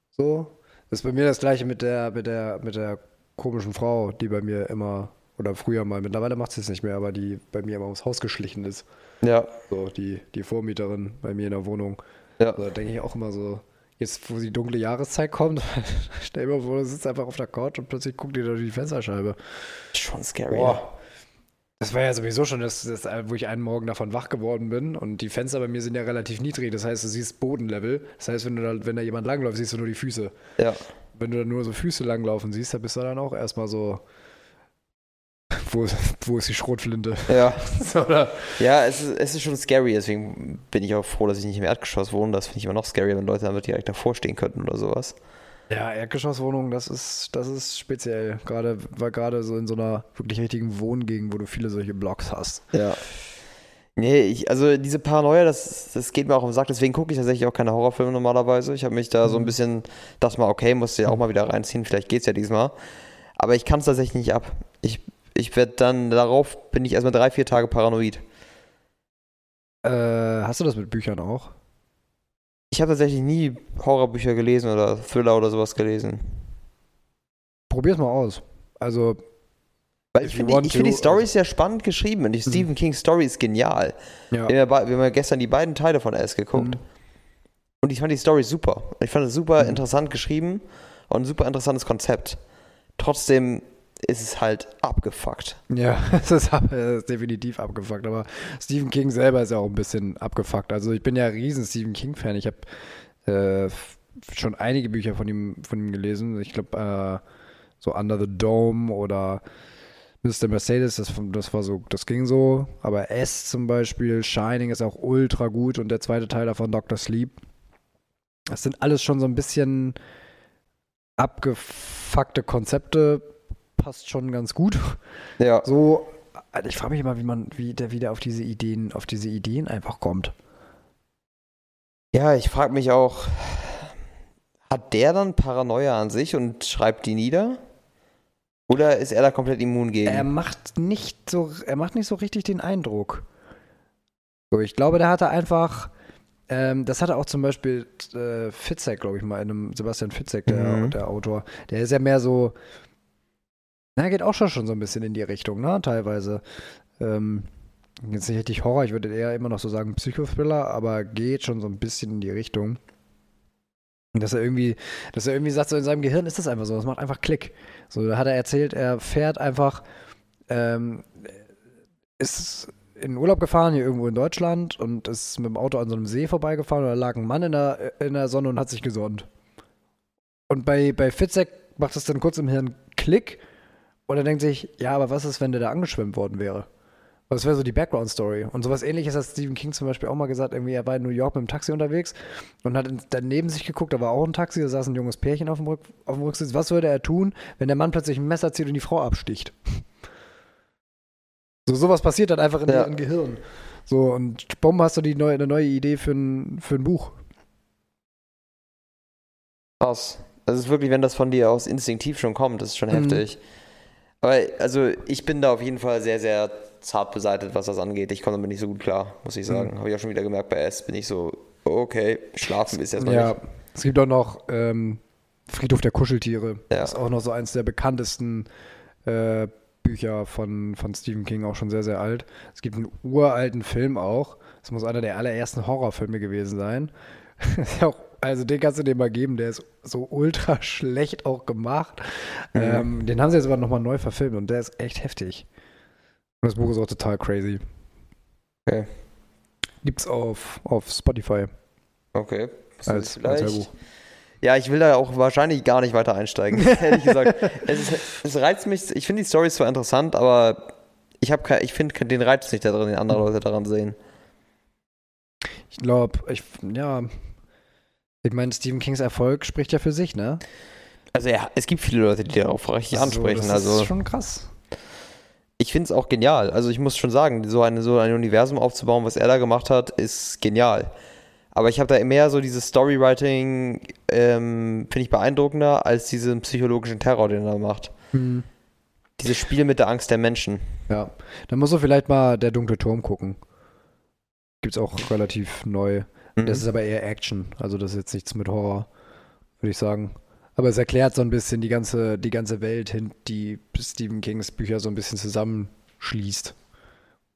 So. Das ist bei mir das gleiche mit der, mit der, mit der komischen Frau, die bei mir immer, oder früher mal, mittlerweile macht sie es nicht mehr, aber die bei mir immer ums Haus geschlichen ist. Ja. So, die, die Vormieterin bei mir in der Wohnung. Ja. Da denke ich auch immer so, jetzt wo die dunkle Jahreszeit kommt, stell dir mal vor, du sitzt einfach auf der Couch und plötzlich guckt dir durch die Fensterscheibe. Schon scary. Boah. Das war ja sowieso schon das, das, wo ich einen Morgen davon wach geworden bin und die Fenster bei mir sind ja relativ niedrig. Das heißt, du siehst Bodenlevel. Das heißt, wenn, du da, wenn da jemand langläuft, siehst du nur die Füße. Ja. Wenn du dann nur so Füße langlaufen siehst, dann bist du dann auch erstmal so. Wo, wo ist die Schrotflinte? Ja. so, ja, es ist, es ist schon scary, deswegen bin ich auch froh, dass ich nicht im Erdgeschoss wohne. Das finde ich immer noch scary, wenn Leute damit direkt davor stehen könnten oder sowas. Ja, Erdgeschosswohnungen, das ist, das ist speziell. Gerade, weil gerade so in so einer wirklich richtigen Wohngegend, wo du viele solche Blocks hast. Ja. Nee, ich, also diese Paranoia, das, das geht mir auch im Sack, deswegen gucke ich tatsächlich auch keine Horrorfilme normalerweise. Ich habe mich da so ein mhm. bisschen, dachte mal, okay, musst du ja auch mal wieder reinziehen, vielleicht geht's ja diesmal. Aber ich kann es tatsächlich nicht ab. Ich, ich werde dann, darauf bin ich erstmal drei, vier Tage paranoid. Äh, hast du das mit Büchern auch? Ich habe tatsächlich nie Horrorbücher gelesen oder Thriller oder sowas gelesen. Probier's mal aus. Also. Weil ich finde die, find die Story sehr spannend geschrieben und die mhm. Stephen King Story ist genial. Ja. Wir, haben ja, wir haben ja gestern die beiden Teile von S geguckt. Mhm. Und ich fand die Story super. Ich fand es super mhm. interessant geschrieben und ein super interessantes Konzept. Trotzdem ist es halt abgefuckt. Ja, es ist, ist, definitiv abgefuckt. Aber Stephen King selber ist ja auch ein bisschen abgefuckt. Also ich bin ja riesen Stephen King-Fan. Ich habe äh, schon einige Bücher von ihm, von ihm gelesen. Ich glaube, äh, so Under the Dome oder Mr. Mercedes, das, das war so, das ging so. Aber S zum Beispiel, Shining ist auch ultra gut und der zweite Teil davon, Dr. Sleep. Das sind alles schon so ein bisschen abgefuckte Konzepte passt schon ganz gut. Ja. So, ich frage mich immer, wie man, wie der wieder auf diese Ideen, auf diese Ideen einfach kommt. Ja, ich frage mich auch, hat der dann Paranoia an sich und schreibt die nieder? Oder ist er da komplett immun gegen? Er macht nicht so, er macht nicht so richtig den Eindruck. Ich glaube, der hatte einfach, ähm, das hatte auch zum Beispiel äh, Fitzek, glaube ich mal, in einem Sebastian Fitzek, der, mhm. der Autor. Der ist ja mehr so, na, geht auch schon, so ein bisschen in die Richtung, ne? Teilweise. Ähm, jetzt nicht richtig Horror, ich würde eher immer noch so sagen Psychothriller, aber geht schon so ein bisschen in die Richtung. Dass er irgendwie, dass er irgendwie sagt, so in seinem Gehirn ist das einfach so, das macht einfach Klick. So, da hat er erzählt, er fährt einfach, ähm, ist in Urlaub gefahren, hier irgendwo in Deutschland und ist mit dem Auto an so einem See vorbeigefahren und da lag ein Mann in der, in der Sonne und hat sich gesonnt. Und bei, bei Fitzek macht es dann kurz im Hirn Klick und er denkt sich, ja, aber was ist, wenn der da angeschwemmt worden wäre? Das wäre so die Background-Story. Und sowas ähnliches hat Stephen King zum Beispiel auch mal gesagt, irgendwie, er war in New York mit dem Taxi unterwegs und hat dann neben sich geguckt, da war auch ein Taxi, da saß ein junges Pärchen auf dem, Rück, auf dem Rücksitz. Was würde er tun, wenn der Mann plötzlich ein Messer zieht und die Frau absticht? So, sowas passiert dann einfach in ja. deren Gehirn. So, und bumm, hast du die neue, eine neue Idee für ein, für ein Buch. Krass. Das ist wirklich, wenn das von dir aus instinktiv schon kommt, das ist schon mhm. heftig. Aber also ich bin da auf jeden Fall sehr, sehr zart beseitigt, was das angeht. Ich komme damit nicht so gut klar, muss ich sagen. Mhm. Habe ich auch schon wieder gemerkt, bei S bin ich so, okay, schlafen ist erstmal ja, nicht. Es gibt auch noch ähm, Friedhof der Kuscheltiere. Ja. Das ist auch noch so eins der bekanntesten äh, Bücher von, von Stephen King, auch schon sehr, sehr alt. Es gibt einen uralten Film auch. Das muss einer der allerersten Horrorfilme gewesen sein. ist ja auch also den kannst du dir mal geben, der ist so ultra schlecht auch gemacht. Mhm. Ähm, den haben sie jetzt aber nochmal neu verfilmt und der ist echt heftig. Und das Buch ist auch total crazy. Okay. Gibt's auf, auf Spotify. Okay. Als, als Hörbuch. Ja, ich will da auch wahrscheinlich gar nicht weiter einsteigen, ehrlich gesagt. es, ist, es reizt mich, ich finde die Story zwar interessant, aber ich, ich finde den Reiz nicht da drin, den andere Leute daran sehen. Ich glaube, ich, ja, ich meine, Stephen Kings Erfolg spricht ja für sich, ne? Also ja, es gibt viele Leute, die darauf richtig so, ansprechen. Das also, ist schon krass. Ich finde es auch genial. Also ich muss schon sagen, so, eine, so ein Universum aufzubauen, was er da gemacht hat, ist genial. Aber ich habe da mehr so dieses Storywriting, ähm, finde ich beeindruckender, als diesen psychologischen Terror, den er macht. Mhm. Dieses Spiel mit der Angst der Menschen. Ja, dann musst du vielleicht mal Der dunkle Turm gucken. Gibt es auch relativ neu. Mhm. Das ist aber eher Action. Also das ist jetzt nichts mit Horror, würde ich sagen. Aber es erklärt so ein bisschen die ganze, die ganze Welt, die Stephen Kings Bücher so ein bisschen zusammenschließt.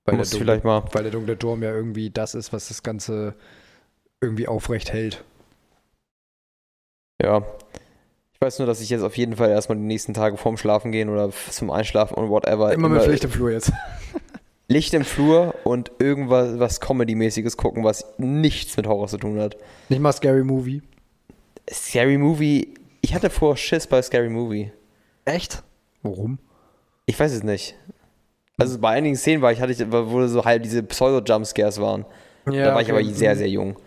Weil, der dunkle, vielleicht mal. weil der dunkle Turm ja irgendwie das ist, was das Ganze irgendwie aufrecht hält. Ja. Ich weiß nur, dass ich jetzt auf jeden Fall erstmal die nächsten Tage vorm Schlafen gehen oder zum Einschlafen und whatever. Immer, immer mit Flur jetzt. Licht im Flur und irgendwas was Comedy-mäßiges gucken, was nichts mit Horror zu tun hat. Nicht mal Scary Movie. Scary Movie. Ich hatte vor Schiss bei Scary Movie. Echt? Warum? Ich weiß es nicht. Also bei einigen Szenen war ich, hatte ich, wo so halt diese Pseudo-Jumpscares waren. Ja, da war okay. ich aber sehr, sehr jung.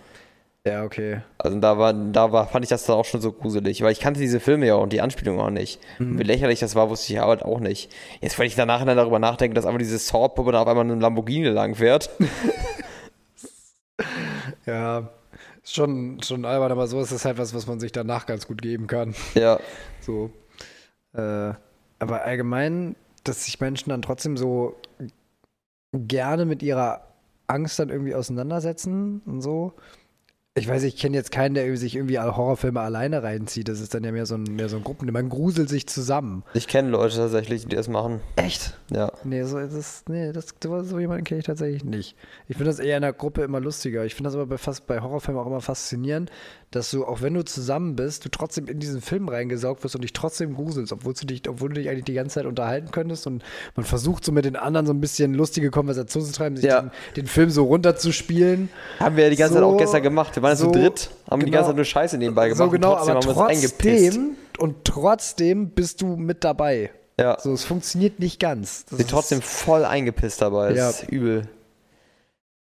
Ja, okay. Also da war, da war, fand ich das dann auch schon so gruselig, weil ich kannte diese Filme ja und die Anspielung auch nicht. Mhm. Wie lächerlich das war, wusste ich aber halt auch nicht. Jetzt, wenn ich danach darüber nachdenke, dass einfach diese Saw-Puppe da auf einmal in einem Lamborghini langfährt. ja, schon, schon albern, aber so ist es halt was, was man sich danach ganz gut geben kann. Ja. So. Äh, aber allgemein, dass sich Menschen dann trotzdem so gerne mit ihrer Angst dann irgendwie auseinandersetzen und so. Ich weiß, ich kenne jetzt keinen, der sich irgendwie Horrorfilme alleine reinzieht. Das ist dann ja mehr so ein, mehr so ein Gruppen. Man gruselt sich zusammen. Ich kenne Leute tatsächlich, die das machen. Echt? Ja. Nee, so, das, nee, das, so jemanden kenne ich tatsächlich nicht. Ich finde das eher in der Gruppe immer lustiger. Ich finde das aber bei, fast, bei Horrorfilmen auch immer faszinierend, dass du, auch wenn du zusammen bist, du trotzdem in diesen Film reingesaugt wirst und dich trotzdem gruselst, obwohl du dich, obwohl du dich eigentlich die ganze Zeit unterhalten könntest und man versucht so mit den anderen so ein bisschen lustige Konversationen zu treiben, sich ja. den, den, Film so runterzuspielen. Haben wir ja die ganze so, Zeit auch gestern gemacht. Wir waren so, zu dritt, haben genau, die ganze Zeit nur Scheiße nebenbei gemacht. So genau, trotzdem aber trotzdem, und trotzdem bist du mit dabei. Ja. So, es funktioniert nicht ganz. Das Sind trotzdem voll eingepisst dabei. Das ja. ist übel.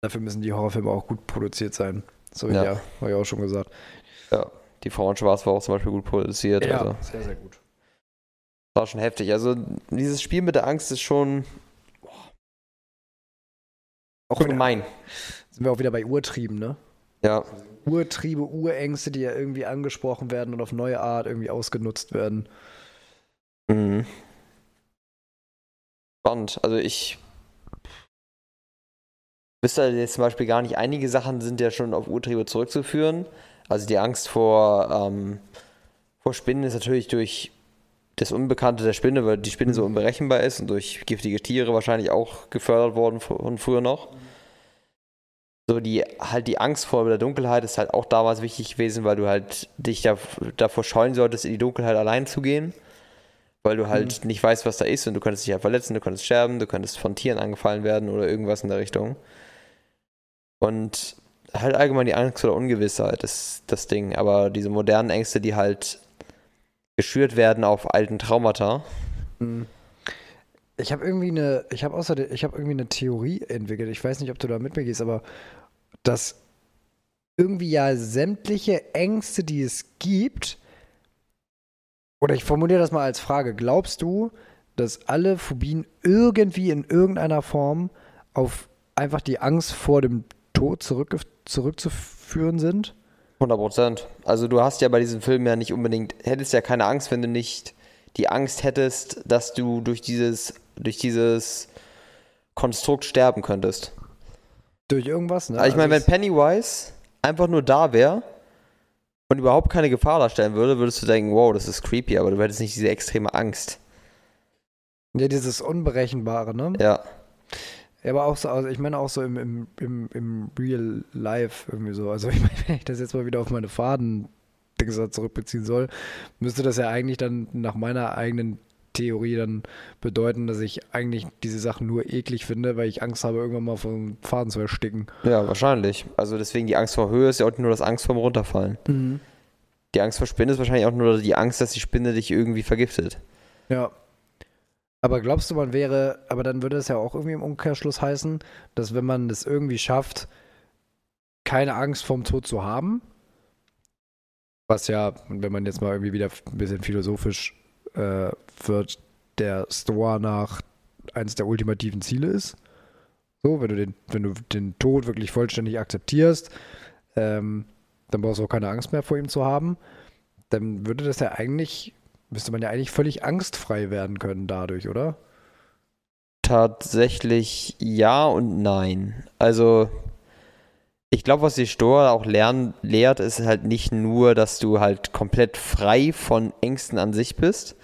Dafür müssen die Horrorfilme auch gut produziert sein. So, ja, ja habe ich auch schon gesagt. Ja, die Frau in Schwarz war auch zum Beispiel gut produziert. Ja, also. sehr, sehr gut. War schon heftig. Also, dieses Spiel mit der Angst ist schon. Boah, auch gemein. Sind wir auch wieder bei Urtrieben, ne? Ja. Urtriebe, Urängste, die ja irgendwie angesprochen werden und auf neue Art irgendwie ausgenutzt werden. Mhm. Spannend. Also ich wüsste jetzt zum Beispiel gar nicht, einige Sachen sind ja schon auf Urtriebe zurückzuführen. Also die Angst vor, ähm, vor Spinnen ist natürlich durch das Unbekannte der Spinne, weil die Spinne so unberechenbar ist und durch giftige Tiere wahrscheinlich auch gefördert worden von früher noch. So die halt die Angst vor der Dunkelheit ist halt auch damals wichtig gewesen, weil du halt dich da, davor scheuen solltest, in die Dunkelheit allein zu gehen, weil du halt mhm. nicht weißt, was da ist und du könntest dich ja verletzen, du könntest sterben, du könntest von Tieren angefallen werden oder irgendwas in der Richtung. Und halt allgemein die Angst vor der Ungewissheit ist das Ding. Aber diese modernen Ängste, die halt geschürt werden auf alten Traumata. Mhm. Ich habe irgendwie eine, ich habe außerdem, ich habe irgendwie eine Theorie entwickelt. Ich weiß nicht, ob du da mit mir gehst, aber dass irgendwie ja sämtliche Ängste, die es gibt, oder ich formuliere das mal als Frage, glaubst du, dass alle Phobien irgendwie in irgendeiner Form auf einfach die Angst vor dem Tod zurück, zurückzuführen sind? 100 Prozent. Also du hast ja bei diesem Film ja nicht unbedingt, hättest ja keine Angst, wenn du nicht die Angst hättest, dass du durch dieses, durch dieses Konstrukt sterben könntest. Durch irgendwas, ne? Also ich meine, also wenn Pennywise einfach nur da wäre und überhaupt keine Gefahr darstellen würde, würdest du denken, wow, das ist creepy, aber du hättest nicht diese extreme Angst. Ja, dieses Unberechenbare, ne? Ja. Ja, aber auch so, also ich meine auch so im, im, im, im Real Life irgendwie so. Also ich meine, wenn ich das jetzt mal wieder auf meine Faden zurückbeziehen soll, müsste das ja eigentlich dann nach meiner eigenen Theorie dann bedeuten, dass ich eigentlich diese Sachen nur eklig finde, weil ich Angst habe, irgendwann mal vom Faden zu ersticken. Ja, wahrscheinlich. Also deswegen die Angst vor Höhe ist ja auch nur das Angst vorm Runterfallen. Mhm. Die Angst vor Spinne ist wahrscheinlich auch nur die Angst, dass die Spinne dich irgendwie vergiftet. Ja. Aber glaubst du, man wäre, aber dann würde es ja auch irgendwie im Umkehrschluss heißen, dass wenn man es irgendwie schafft, keine Angst vorm Tod zu haben, was ja, wenn man jetzt mal irgendwie wieder ein bisschen philosophisch äh, wird, der Store nach eines der ultimativen Ziele ist. So, wenn du den, wenn du den Tod wirklich vollständig akzeptierst, ähm, dann brauchst du auch keine Angst mehr vor ihm zu haben. Dann würde das ja eigentlich müsste man ja eigentlich völlig angstfrei werden können dadurch, oder? Tatsächlich ja und nein. Also, ich glaube, was die Store auch lernen, lehrt, ist halt nicht nur, dass du halt komplett frei von Ängsten an sich bist.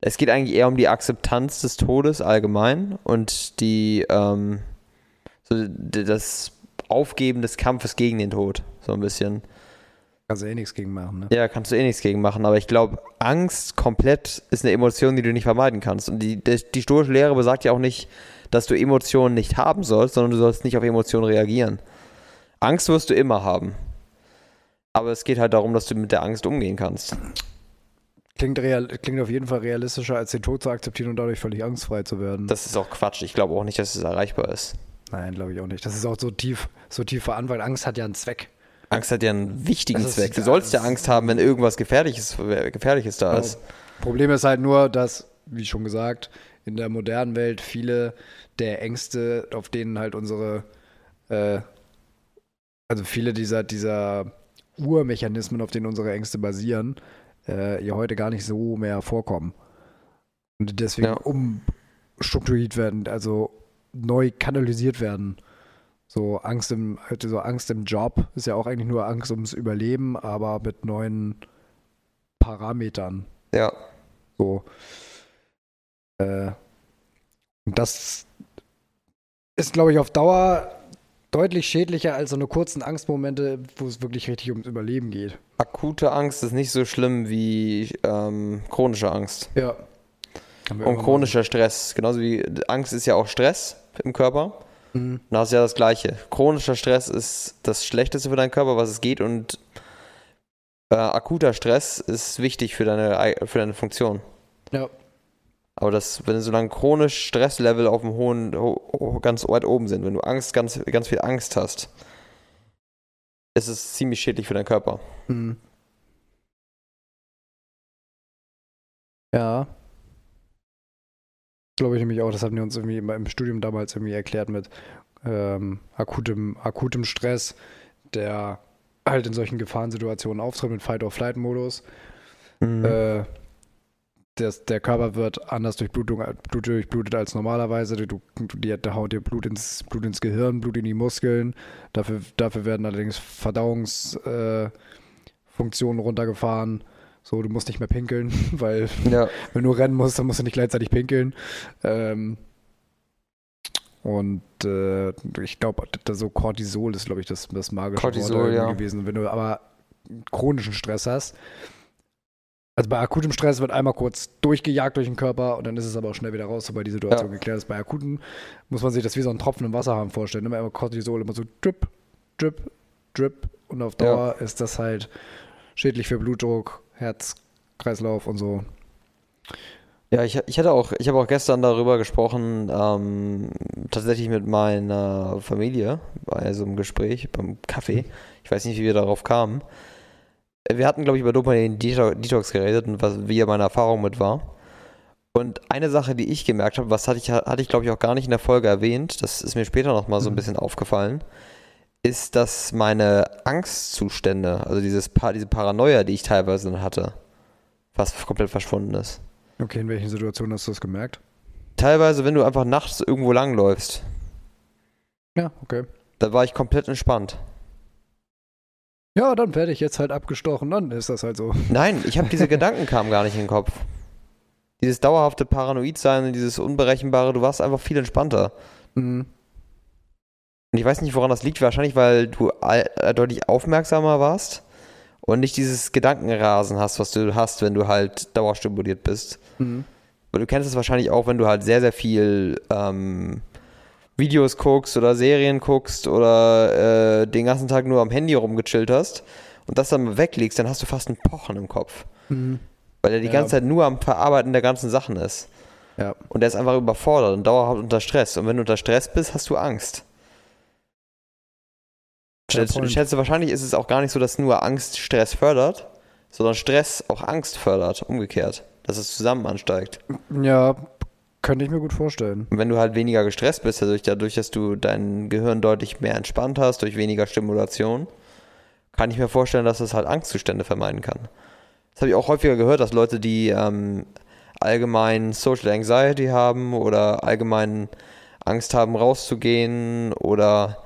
Es geht eigentlich eher um die Akzeptanz des Todes allgemein und die, ähm, so das Aufgeben des Kampfes gegen den Tod. So ein bisschen. Kannst du eh nichts gegen machen, ne? Ja, kannst du eh nichts gegen machen. Aber ich glaube, Angst komplett ist eine Emotion, die du nicht vermeiden kannst. Und die, die, die stoische Lehre besagt ja auch nicht, dass du Emotionen nicht haben sollst, sondern du sollst nicht auf Emotionen reagieren. Angst wirst du immer haben. Aber es geht halt darum, dass du mit der Angst umgehen kannst. Klingt, real, klingt auf jeden Fall realistischer, als den Tod zu akzeptieren und dadurch völlig angstfrei zu werden. Das ist auch Quatsch. Ich glaube auch nicht, dass es erreichbar ist. Nein, glaube ich auch nicht. Das ist auch so tief, so tief verankert. Angst hat ja einen Zweck. Angst hat ja einen wichtigen das Zweck. Du sollst ja Angst haben, wenn irgendwas Gefährliches, Gefährliches da ist. Problem ist halt nur, dass, wie schon gesagt, in der modernen Welt viele der Ängste, auf denen halt unsere, äh, also viele dieser, dieser Urmechanismen, auf denen unsere Ängste basieren, äh, ja heute gar nicht so mehr vorkommen. Und deswegen ja. umstrukturiert werden, also neu kanalisiert werden. So Angst im, halt so Angst im Job ist ja auch eigentlich nur Angst ums Überleben, aber mit neuen Parametern. Ja. So. Äh, und das ist, glaube ich, auf Dauer deutlich schädlicher als so eine kurzen Angstmomente, wo es wirklich richtig ums Überleben geht. Akute Angst ist nicht so schlimm wie ähm, chronische Angst. Ja. Und chronischer Stress. Genauso wie Angst ist ja auch Stress im Körper. Mhm. Hast du ja das Gleiche. Chronischer Stress ist das Schlechteste für deinen Körper, was es geht, und äh, akuter Stress ist wichtig für deine, für deine Funktion. Ja. Aber das, wenn so lange chronisch Stresslevel auf dem hohen, ganz weit oben sind, wenn du Angst, ganz, ganz viel Angst hast, ist es ziemlich schädlich für deinen Körper. Mhm. Ja glaube ich nämlich auch, das haben die uns irgendwie im Studium damals irgendwie erklärt mit ähm, akutem, akutem Stress, der halt in solchen Gefahrensituationen auftritt mit Fight-or-Flight-Modus. Mhm. Äh, das, der Körper wird anders Durchblutung, Blut durchblutet als normalerweise. Du, die, da haut dir Blut ins, Blut ins Gehirn, Blut in die Muskeln. Dafür, dafür werden allerdings Verdauungsfunktionen äh, runtergefahren. So, du musst nicht mehr pinkeln, weil ja. wenn du rennen musst, dann musst du nicht gleichzeitig pinkeln. Ähm, und äh, ich glaube, so Cortisol ist, glaube ich, das, das magische Cortisol, Wort ja. gewesen. Wenn du aber chronischen Stress hast, also bei akutem Stress wird einmal kurz durchgejagt durch den Körper und dann ist es aber auch schnell wieder raus, sobald die Situation ja. geklärt ist. Bei akuten muss man sich das wie so ein Tropfen im Wasser haben vorstellen. Immer, immer Cortisol, immer so drip, drip, drip und auf Dauer ja. ist das halt schädlich für Blutdruck, Herzkreislauf und so. Ja, ich, ich hatte auch, ich habe auch gestern darüber gesprochen, ähm, tatsächlich mit meiner Familie bei so einem Gespräch beim Kaffee. Ich weiß nicht, wie wir darauf kamen. Wir hatten, glaube ich, über Dopamin Detox geredet und was, wie meine Erfahrung mit war. Und eine Sache, die ich gemerkt habe, was hatte ich, hatte ich, glaube ich, auch gar nicht in der Folge erwähnt, das ist mir später nochmal so ein mhm. bisschen aufgefallen, ist, dass meine Angstzustände, also dieses pa diese Paranoia, die ich teilweise hatte, fast komplett verschwunden ist. Okay, in welchen Situationen hast du das gemerkt? Teilweise, wenn du einfach nachts irgendwo langläufst. Ja, okay. Da war ich komplett entspannt. Ja, dann werde ich jetzt halt abgestochen, dann ist das halt so. Nein, ich habe diese Gedanken kamen gar nicht in den Kopf. Dieses dauerhafte Paranoidsein und dieses Unberechenbare, du warst einfach viel entspannter. Mhm. Und ich weiß nicht, woran das liegt. Wahrscheinlich, weil du äh, deutlich aufmerksamer warst und nicht dieses Gedankenrasen hast, was du hast, wenn du halt dauerstimuliert bist. Mhm. Weil du kennst es wahrscheinlich auch, wenn du halt sehr, sehr viel ähm, Videos guckst oder Serien guckst oder äh, den ganzen Tag nur am Handy rumgechillt hast und das dann weglegst, dann hast du fast ein Pochen im Kopf. Mhm. Weil er die ja. ganze Zeit nur am Verarbeiten der ganzen Sachen ist. Ja. Und er ist einfach überfordert und dauerhaft unter Stress. Und wenn du unter Stress bist, hast du Angst. Ich schätze, wahrscheinlich ist es auch gar nicht so, dass nur Angst Stress fördert, sondern Stress auch Angst fördert, umgekehrt. Dass es zusammen ansteigt. Ja, könnte ich mir gut vorstellen. Wenn du halt weniger gestresst bist, dadurch, dadurch, dass du dein Gehirn deutlich mehr entspannt hast, durch weniger Stimulation, kann ich mir vorstellen, dass es halt Angstzustände vermeiden kann. Das habe ich auch häufiger gehört, dass Leute, die ähm, allgemein Social Anxiety haben oder allgemein Angst haben, rauszugehen oder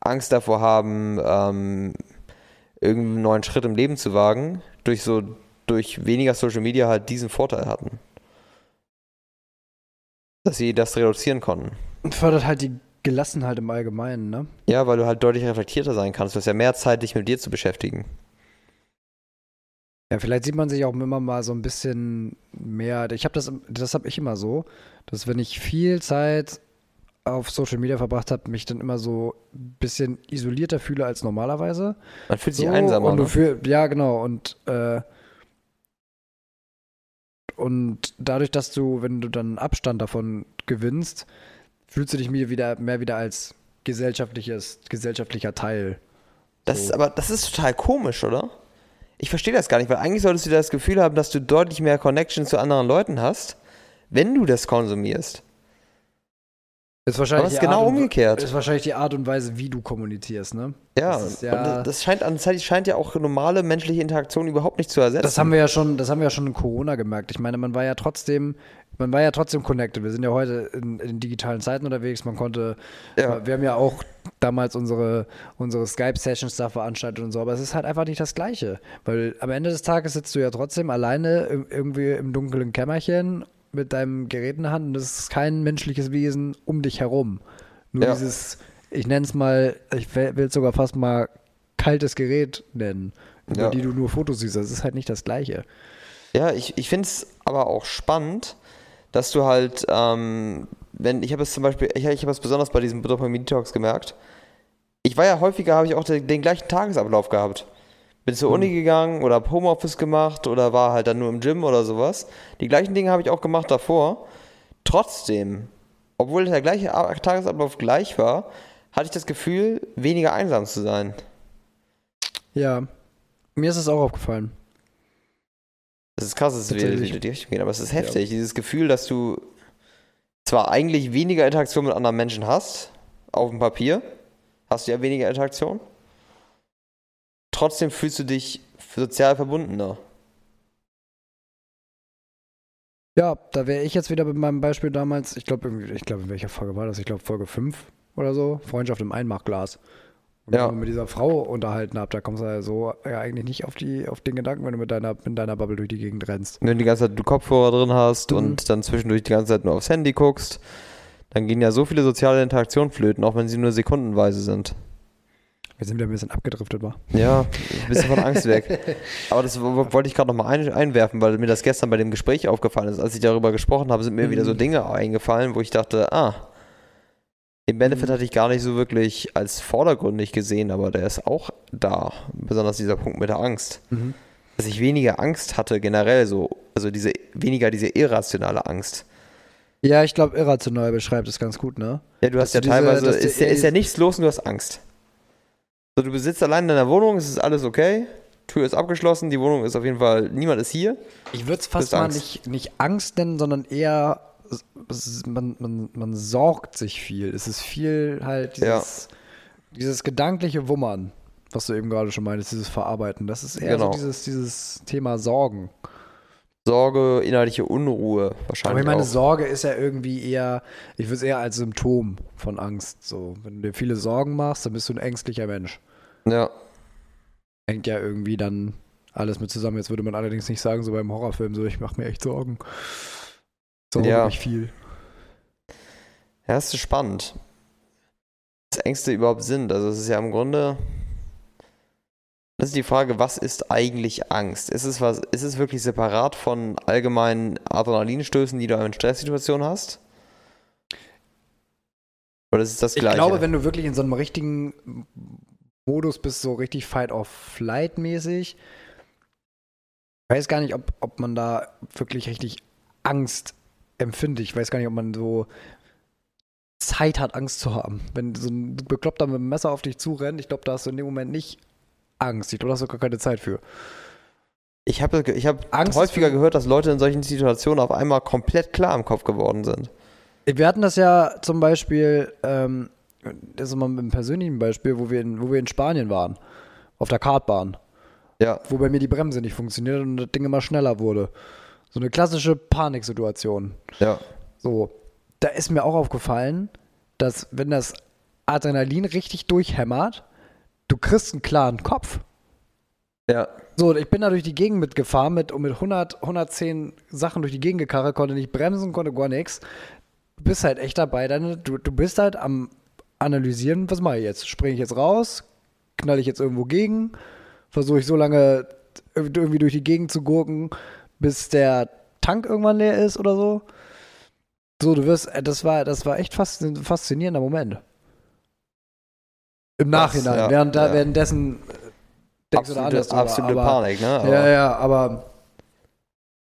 Angst davor haben, ähm, irgendeinen neuen Schritt im Leben zu wagen, durch so durch weniger Social Media halt diesen Vorteil hatten. Dass sie das reduzieren konnten. Und fördert halt die Gelassenheit im Allgemeinen, ne? Ja, weil du halt deutlich reflektierter sein kannst. Du hast ja mehr Zeit, dich mit dir zu beschäftigen. Ja, vielleicht sieht man sich auch immer mal so ein bisschen mehr. Ich habe das, das habe ich immer so, dass wenn ich viel Zeit auf Social Media verbracht habe, mich dann immer so ein bisschen isolierter fühle als normalerweise. Man fühlt sich so, einsamer. Und du ne? fühl, ja, genau. Und, äh, und dadurch, dass du, wenn du dann Abstand davon gewinnst, fühlst du dich mir wieder mehr wieder als gesellschaftliches, gesellschaftlicher Teil. Das so. ist aber das ist total komisch, oder? Ich verstehe das gar nicht, weil eigentlich solltest du das Gefühl haben, dass du deutlich mehr Connection zu anderen Leuten hast, wenn du das konsumierst. Ist wahrscheinlich Aber es ist genau Art umgekehrt. Ist wahrscheinlich die Art und Weise, wie du kommunizierst, ne? Ja, das, ja das scheint an Zeit scheint ja auch normale menschliche Interaktion überhaupt nicht zu ersetzen. Das haben wir ja schon, das haben wir ja schon in Corona gemerkt. Ich meine, man war ja trotzdem, man war ja trotzdem connected. Wir sind ja heute in, in digitalen Zeiten unterwegs. Man konnte, ja. wir haben ja auch damals unsere, unsere Skype-Sessions da veranstaltet und so, aber es ist halt einfach nicht das Gleiche. Weil am Ende des Tages sitzt du ja trotzdem alleine irgendwie im dunklen Kämmerchen mit deinem Gerät in der Hand und es ist kein menschliches Wesen um dich herum. Nur ja. dieses, ich nenne es mal, ich will es sogar fast mal kaltes Gerät nennen, über ja. die du nur Fotos siehst. Das ist halt nicht das Gleiche. Ja, ich, ich finde es aber auch spannend, dass du halt, ähm, wenn, ich habe es zum Beispiel, ich, ich habe es besonders bei diesem Dopamin-Detox gemerkt. Ich war ja häufiger, habe ich auch den, den gleichen Tagesablauf gehabt. Bin zur Uni hm. gegangen oder habe Homeoffice gemacht oder war halt dann nur im Gym oder sowas. Die gleichen Dinge habe ich auch gemacht davor. Trotzdem, obwohl der gleiche Tagesablauf gleich war, hatte ich das Gefühl, weniger einsam zu sein. Ja, mir ist es auch aufgefallen. Das ist krass, dass wieder in die Richtung geht, aber es ist heftig. Ja. Dieses Gefühl, dass du zwar eigentlich weniger Interaktion mit anderen Menschen hast, auf dem Papier, hast du ja weniger Interaktion, trotzdem fühlst du dich sozial verbundener. Ja, da wäre ich jetzt wieder mit meinem Beispiel damals, ich glaube, ich glaube, in welcher Folge war das? Ich glaube, Folge 5 oder so, Freundschaft im Einmachglas. Und ja. wenn du mit dieser Frau unterhalten habt, da kommst du ja so ja, eigentlich nicht auf, die, auf den Gedanken, wenn du mit deiner, mit deiner Bubble durch die Gegend rennst. Wenn du die ganze Zeit du Kopfhörer drin hast mhm. und dann zwischendurch die ganze Zeit nur aufs Handy guckst, dann gehen ja so viele soziale Interaktionen flöten, auch wenn sie nur sekundenweise sind. Wir sind wieder ein bisschen abgedriftet, war. Ja, ein bisschen von Angst weg. Aber das wollte ich gerade nochmal ein, einwerfen, weil mir das gestern bei dem Gespräch aufgefallen ist. Als ich darüber gesprochen habe, sind mir mhm. wieder so mhm. Dinge eingefallen, wo ich dachte, ah, den Benefit mhm. hatte ich gar nicht so wirklich als vordergründig gesehen, aber der ist auch da. Besonders dieser Punkt mit der Angst. Mhm. Dass ich weniger Angst hatte generell so, also diese, weniger diese irrationale Angst. Ja, ich glaube, irrational beschreibt es ganz gut, ne? Ja, du hast dass ja teilweise, diese, ist, ja, ist ja nichts los und du hast Angst. So, du besitzt allein in deiner Wohnung, es ist alles okay. Tür ist abgeschlossen, die Wohnung ist auf jeden Fall, niemand ist hier. Ich würde es fast mal nicht, nicht Angst nennen, sondern eher, man, man, man sorgt sich viel. Es ist viel halt dieses, ja. dieses gedankliche Wummern, was du eben gerade schon meintest, dieses Verarbeiten. Das ist eher genau. so dieses, dieses Thema Sorgen. Sorge, innerliche Unruhe wahrscheinlich. Aber ich meine, auch. Sorge ist ja irgendwie eher, ich würde es eher als Symptom von Angst. So, wenn du dir viele Sorgen machst, dann bist du ein ängstlicher Mensch. Ja. Hängt ja irgendwie dann alles mit zusammen. Jetzt würde man allerdings nicht sagen, so beim Horrorfilm, so ich mache mir echt Sorgen. Sorge ja. mich viel. Ja, das ist spannend. Ängste überhaupt sind. Also es ist ja im Grunde. Das ist die Frage, was ist eigentlich Angst? Ist es, was, ist es wirklich separat von allgemeinen Adrenalinstößen, die du in Stresssituationen hast? Oder ist es das Gleiche? Ich glaube, wenn du wirklich in so einem richtigen Modus bist, so richtig Fight-or-Flight-mäßig, ich weiß gar nicht, ob, ob man da wirklich richtig Angst empfindet. Ich weiß gar nicht, ob man so Zeit hat, Angst zu haben. Wenn so ein Bekloppter mit dem Messer auf dich zurennt, ich glaube, da hast du in dem Moment nicht Angst. Ich glaube, da hast du gar keine Zeit für. Ich habe ich hab häufiger gehört, dass Leute in solchen Situationen auf einmal komplett klar im Kopf geworden sind. Wir hatten das ja zum Beispiel, ähm, das ist mal mit einem persönlichen Beispiel, wo wir, in, wo wir in Spanien waren, auf der Kartbahn. Ja. Wo bei mir die Bremse nicht funktioniert und das Ding immer schneller wurde. So eine klassische Paniksituation. Ja. So, da ist mir auch aufgefallen, dass wenn das Adrenalin richtig durchhämmert, du kriegst einen klaren Kopf. Ja. So, ich bin da durch die Gegend mitgefahren mit, mit 100, 110 Sachen durch die Gegend gekarrt, konnte nicht bremsen, konnte gar nichts. Du bist halt echt dabei, deine, du, du bist halt am analysieren, was mache ich jetzt? Springe ich jetzt raus? Knall ich jetzt irgendwo gegen? Versuche ich so lange irgendwie durch die Gegend zu gurken, bis der Tank irgendwann leer ist oder so? So, du wirst, äh, das war, das war echt faszinierender Moment. Im Nachhinein, das, ja, während da, ja. währenddessen äh, denkst absolute, du anders Absolute aber, Panik, ne? Aber ja, ja, aber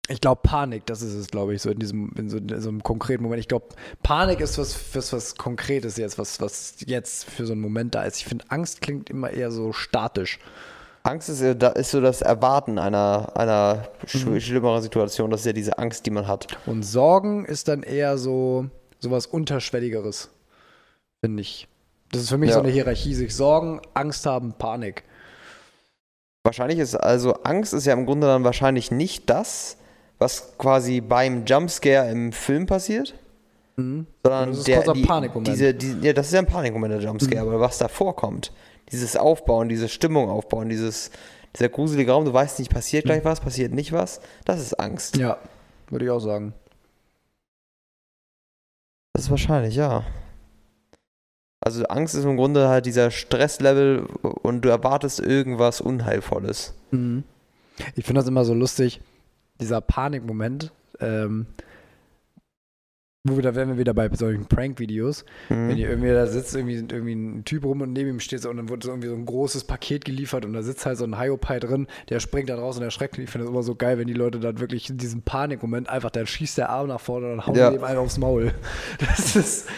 ich glaube Panik, das ist es, glaube ich, so in diesem, in so, in so einem konkreten Moment. Ich glaube, Panik ist was, was, was Konkretes jetzt, was, was jetzt für so einen Moment da ist. Ich finde, Angst klingt immer eher so statisch. Angst ist, ist so das Erwarten einer, einer mhm. schlimmeren Situation. Das ist ja diese Angst, die man hat. Und Sorgen ist dann eher so was Unterschwelligeres, finde ich. Das ist für mich ja. so eine Hierarchie. Sich Sorgen, Angst haben, Panik. Wahrscheinlich ist also Angst ist ja im Grunde dann wahrscheinlich nicht das, was quasi beim Jumpscare im Film passiert. Mhm. Sondern das ist der, die, Panikmoment. Diese, die, ja, das ist ja ein Panikmoment, der Jumpscare, mhm. aber was da vorkommt, dieses Aufbauen, diese Stimmung aufbauen, dieses, dieser gruselige Raum, du weißt nicht, passiert gleich mhm. was, passiert nicht was, das ist Angst. Ja, würde ich auch sagen. Das ist wahrscheinlich, ja. Also Angst ist im Grunde halt dieser Stresslevel und du erwartest irgendwas Unheilvolles. Mhm. Ich finde das immer so lustig, dieser Panikmoment. Ähm, wo wir, da wären wir wieder bei solchen Prank-Videos. Mhm. Wenn ihr irgendwie da sitzt, irgendwie, irgendwie ein Typ rum und neben ihm steht so, und dann wurde so irgendwie so ein großes Paket geliefert und da sitzt halt so ein Hyopai drin, der springt da raus und erschreckt. Ich finde das immer so geil, wenn die Leute dann wirklich in diesem Panikmoment einfach, dann schießt der Arm nach vorne und hauen ja. dem einen aufs Maul. Das ist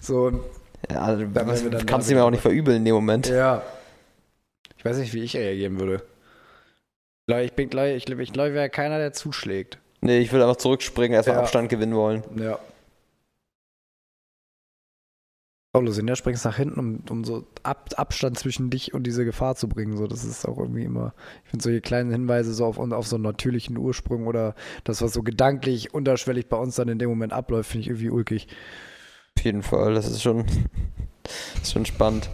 so. Ja, also, das kannst du mir auch nicht verübeln in dem Moment. Ja. Ich weiß nicht, wie ich reagieren würde. Ich bin gleich, ich, ich glaube, ich wäre keiner, der zuschlägt. Nee, ich würde einfach zurückspringen, erstmal ja. Abstand gewinnen wollen. Ja. Oh, Lucinda, springst nach hinten, um, um so Ab Abstand zwischen dich und diese Gefahr zu bringen. So, das ist auch irgendwie immer, ich finde solche kleinen Hinweise so auf, auf so einen natürlichen Ursprung oder das, was so gedanklich, unterschwellig bei uns dann in dem Moment abläuft, finde ich irgendwie ulkig. Auf jeden Fall, das ist schon, das ist schon spannend.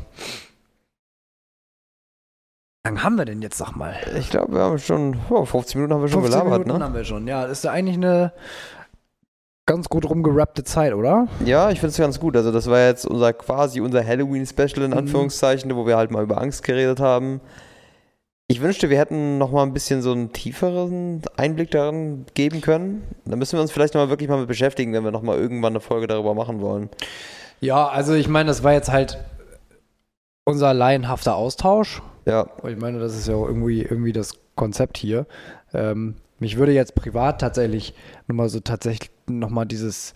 Wie lange haben wir denn jetzt, sag mal? Ich glaube, wir haben schon, oh, 50 Minuten haben wir schon 50 gelabert, Minuten ne? haben wir schon, ja. Das ist ja eigentlich eine, ganz gut rumgerappte Zeit, oder? Ja, ich finde es ganz gut. Also das war jetzt unser quasi unser Halloween-Special in mhm. Anführungszeichen, mhm. wo wir halt mal über Angst geredet haben. Ich wünschte, wir hätten noch mal ein bisschen so einen tieferen Einblick darin geben können. Da müssen wir uns vielleicht noch mal wirklich mal mit beschäftigen, wenn wir noch mal irgendwann eine Folge darüber machen wollen. Ja, also ich meine, das war jetzt halt unser laienhafter Austausch. Ja. Ich meine, das ist ja auch irgendwie, irgendwie das Konzept hier. Ähm, mich würde jetzt privat tatsächlich nochmal so tatsächlich nochmal dieses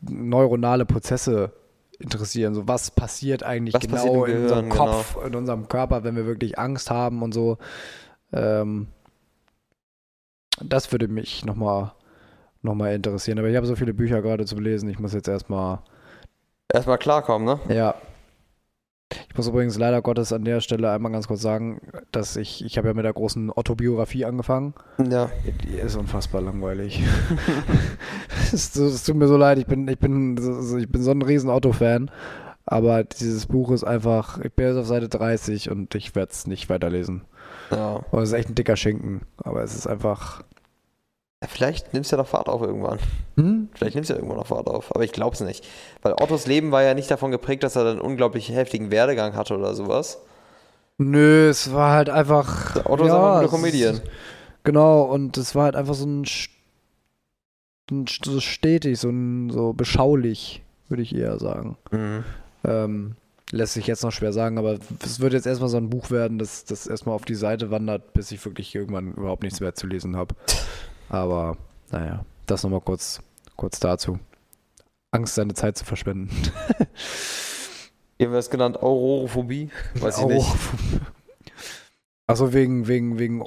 neuronale Prozesse interessieren. So, was passiert eigentlich was genau passiert in unserem Kopf, genau. in unserem Körper, wenn wir wirklich Angst haben und so. Ähm, das würde mich nochmal noch mal interessieren. Aber ich habe so viele Bücher gerade zu lesen, ich muss jetzt erstmal. Erstmal klarkommen, ne? Ja. Ich muss übrigens leider Gottes an der Stelle einmal ganz kurz sagen, dass ich, ich habe ja mit der großen Otto-Biografie angefangen. Ja. Die ist unfassbar langweilig. es, es, tut mir so leid, ich bin, ich bin, ich bin so ein riesen Otto-Fan. Aber dieses Buch ist einfach, ich bin jetzt auf Seite 30 und ich werde es nicht weiterlesen. Ja. Und es ist echt ein dicker Schinken. Aber es ist einfach. Vielleicht nimmst du ja noch Fahrt auf irgendwann. Hm? Vielleicht nimmst du ja irgendwann noch Fahrt auf, aber ich glaube es nicht. Weil Ottos Leben war ja nicht davon geprägt, dass er einen unglaublich heftigen Werdegang hatte oder sowas. Nö, es war halt einfach. Otto ja, ist einfach eine Comedian. Genau, und es war halt einfach so ein, ein so stetig, so ein so beschaulich, würde ich eher sagen. Mhm. Ähm, lässt sich jetzt noch schwer sagen, aber es wird jetzt erstmal so ein Buch werden, das, das erstmal auf die Seite wandert, bis ich wirklich irgendwann überhaupt nichts mehr zu lesen habe. Aber naja, das nochmal kurz, kurz dazu. Angst, seine Zeit zu verschwenden. Ihr habt es genannt Aurorophobie? Weiß ich nicht. Achso, wegen, wegen, wegen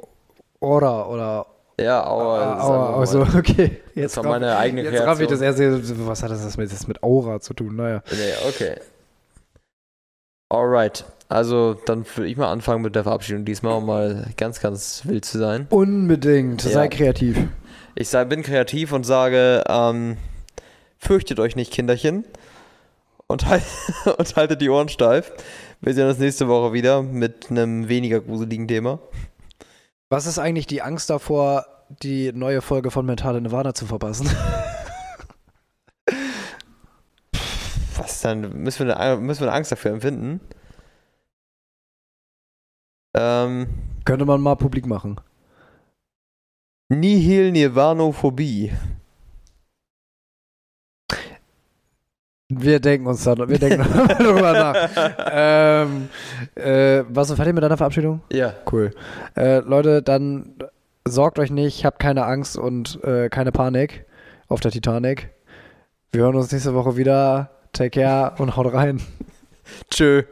Aura oder. Ja, Aura. Aura, also, okay. Jetzt das war meine eigene jetzt Kreation. Ich das erste, was hat das das mit Aura zu tun? Naja. Nee, okay. Alright. Also, dann würde ich mal anfangen mit der Verabschiedung diesmal, um mal ganz, ganz wild zu sein. Unbedingt. Ja. Sei kreativ. Ich sei, bin kreativ und sage, ähm, fürchtet euch nicht, Kinderchen. Und, halt, und haltet die Ohren steif. Wir sehen uns nächste Woche wieder mit einem weniger gruseligen Thema. Was ist eigentlich die Angst davor, die neue Folge von Mentale Nirvana zu verpassen? Was dann? Müssen wir eine, müssen wir eine Angst dafür empfinden? Ähm, Könnte man mal publik machen. Nihil Nirvanophobie. Wir denken uns da noch, wir denken darüber nach. ähm, äh, warst du fertig mit deiner Verabschiedung? Ja. Cool. Äh, Leute, dann sorgt euch nicht, habt keine Angst und äh, keine Panik auf der Titanic. Wir hören uns nächste Woche wieder. Take care und haut rein. Tschö.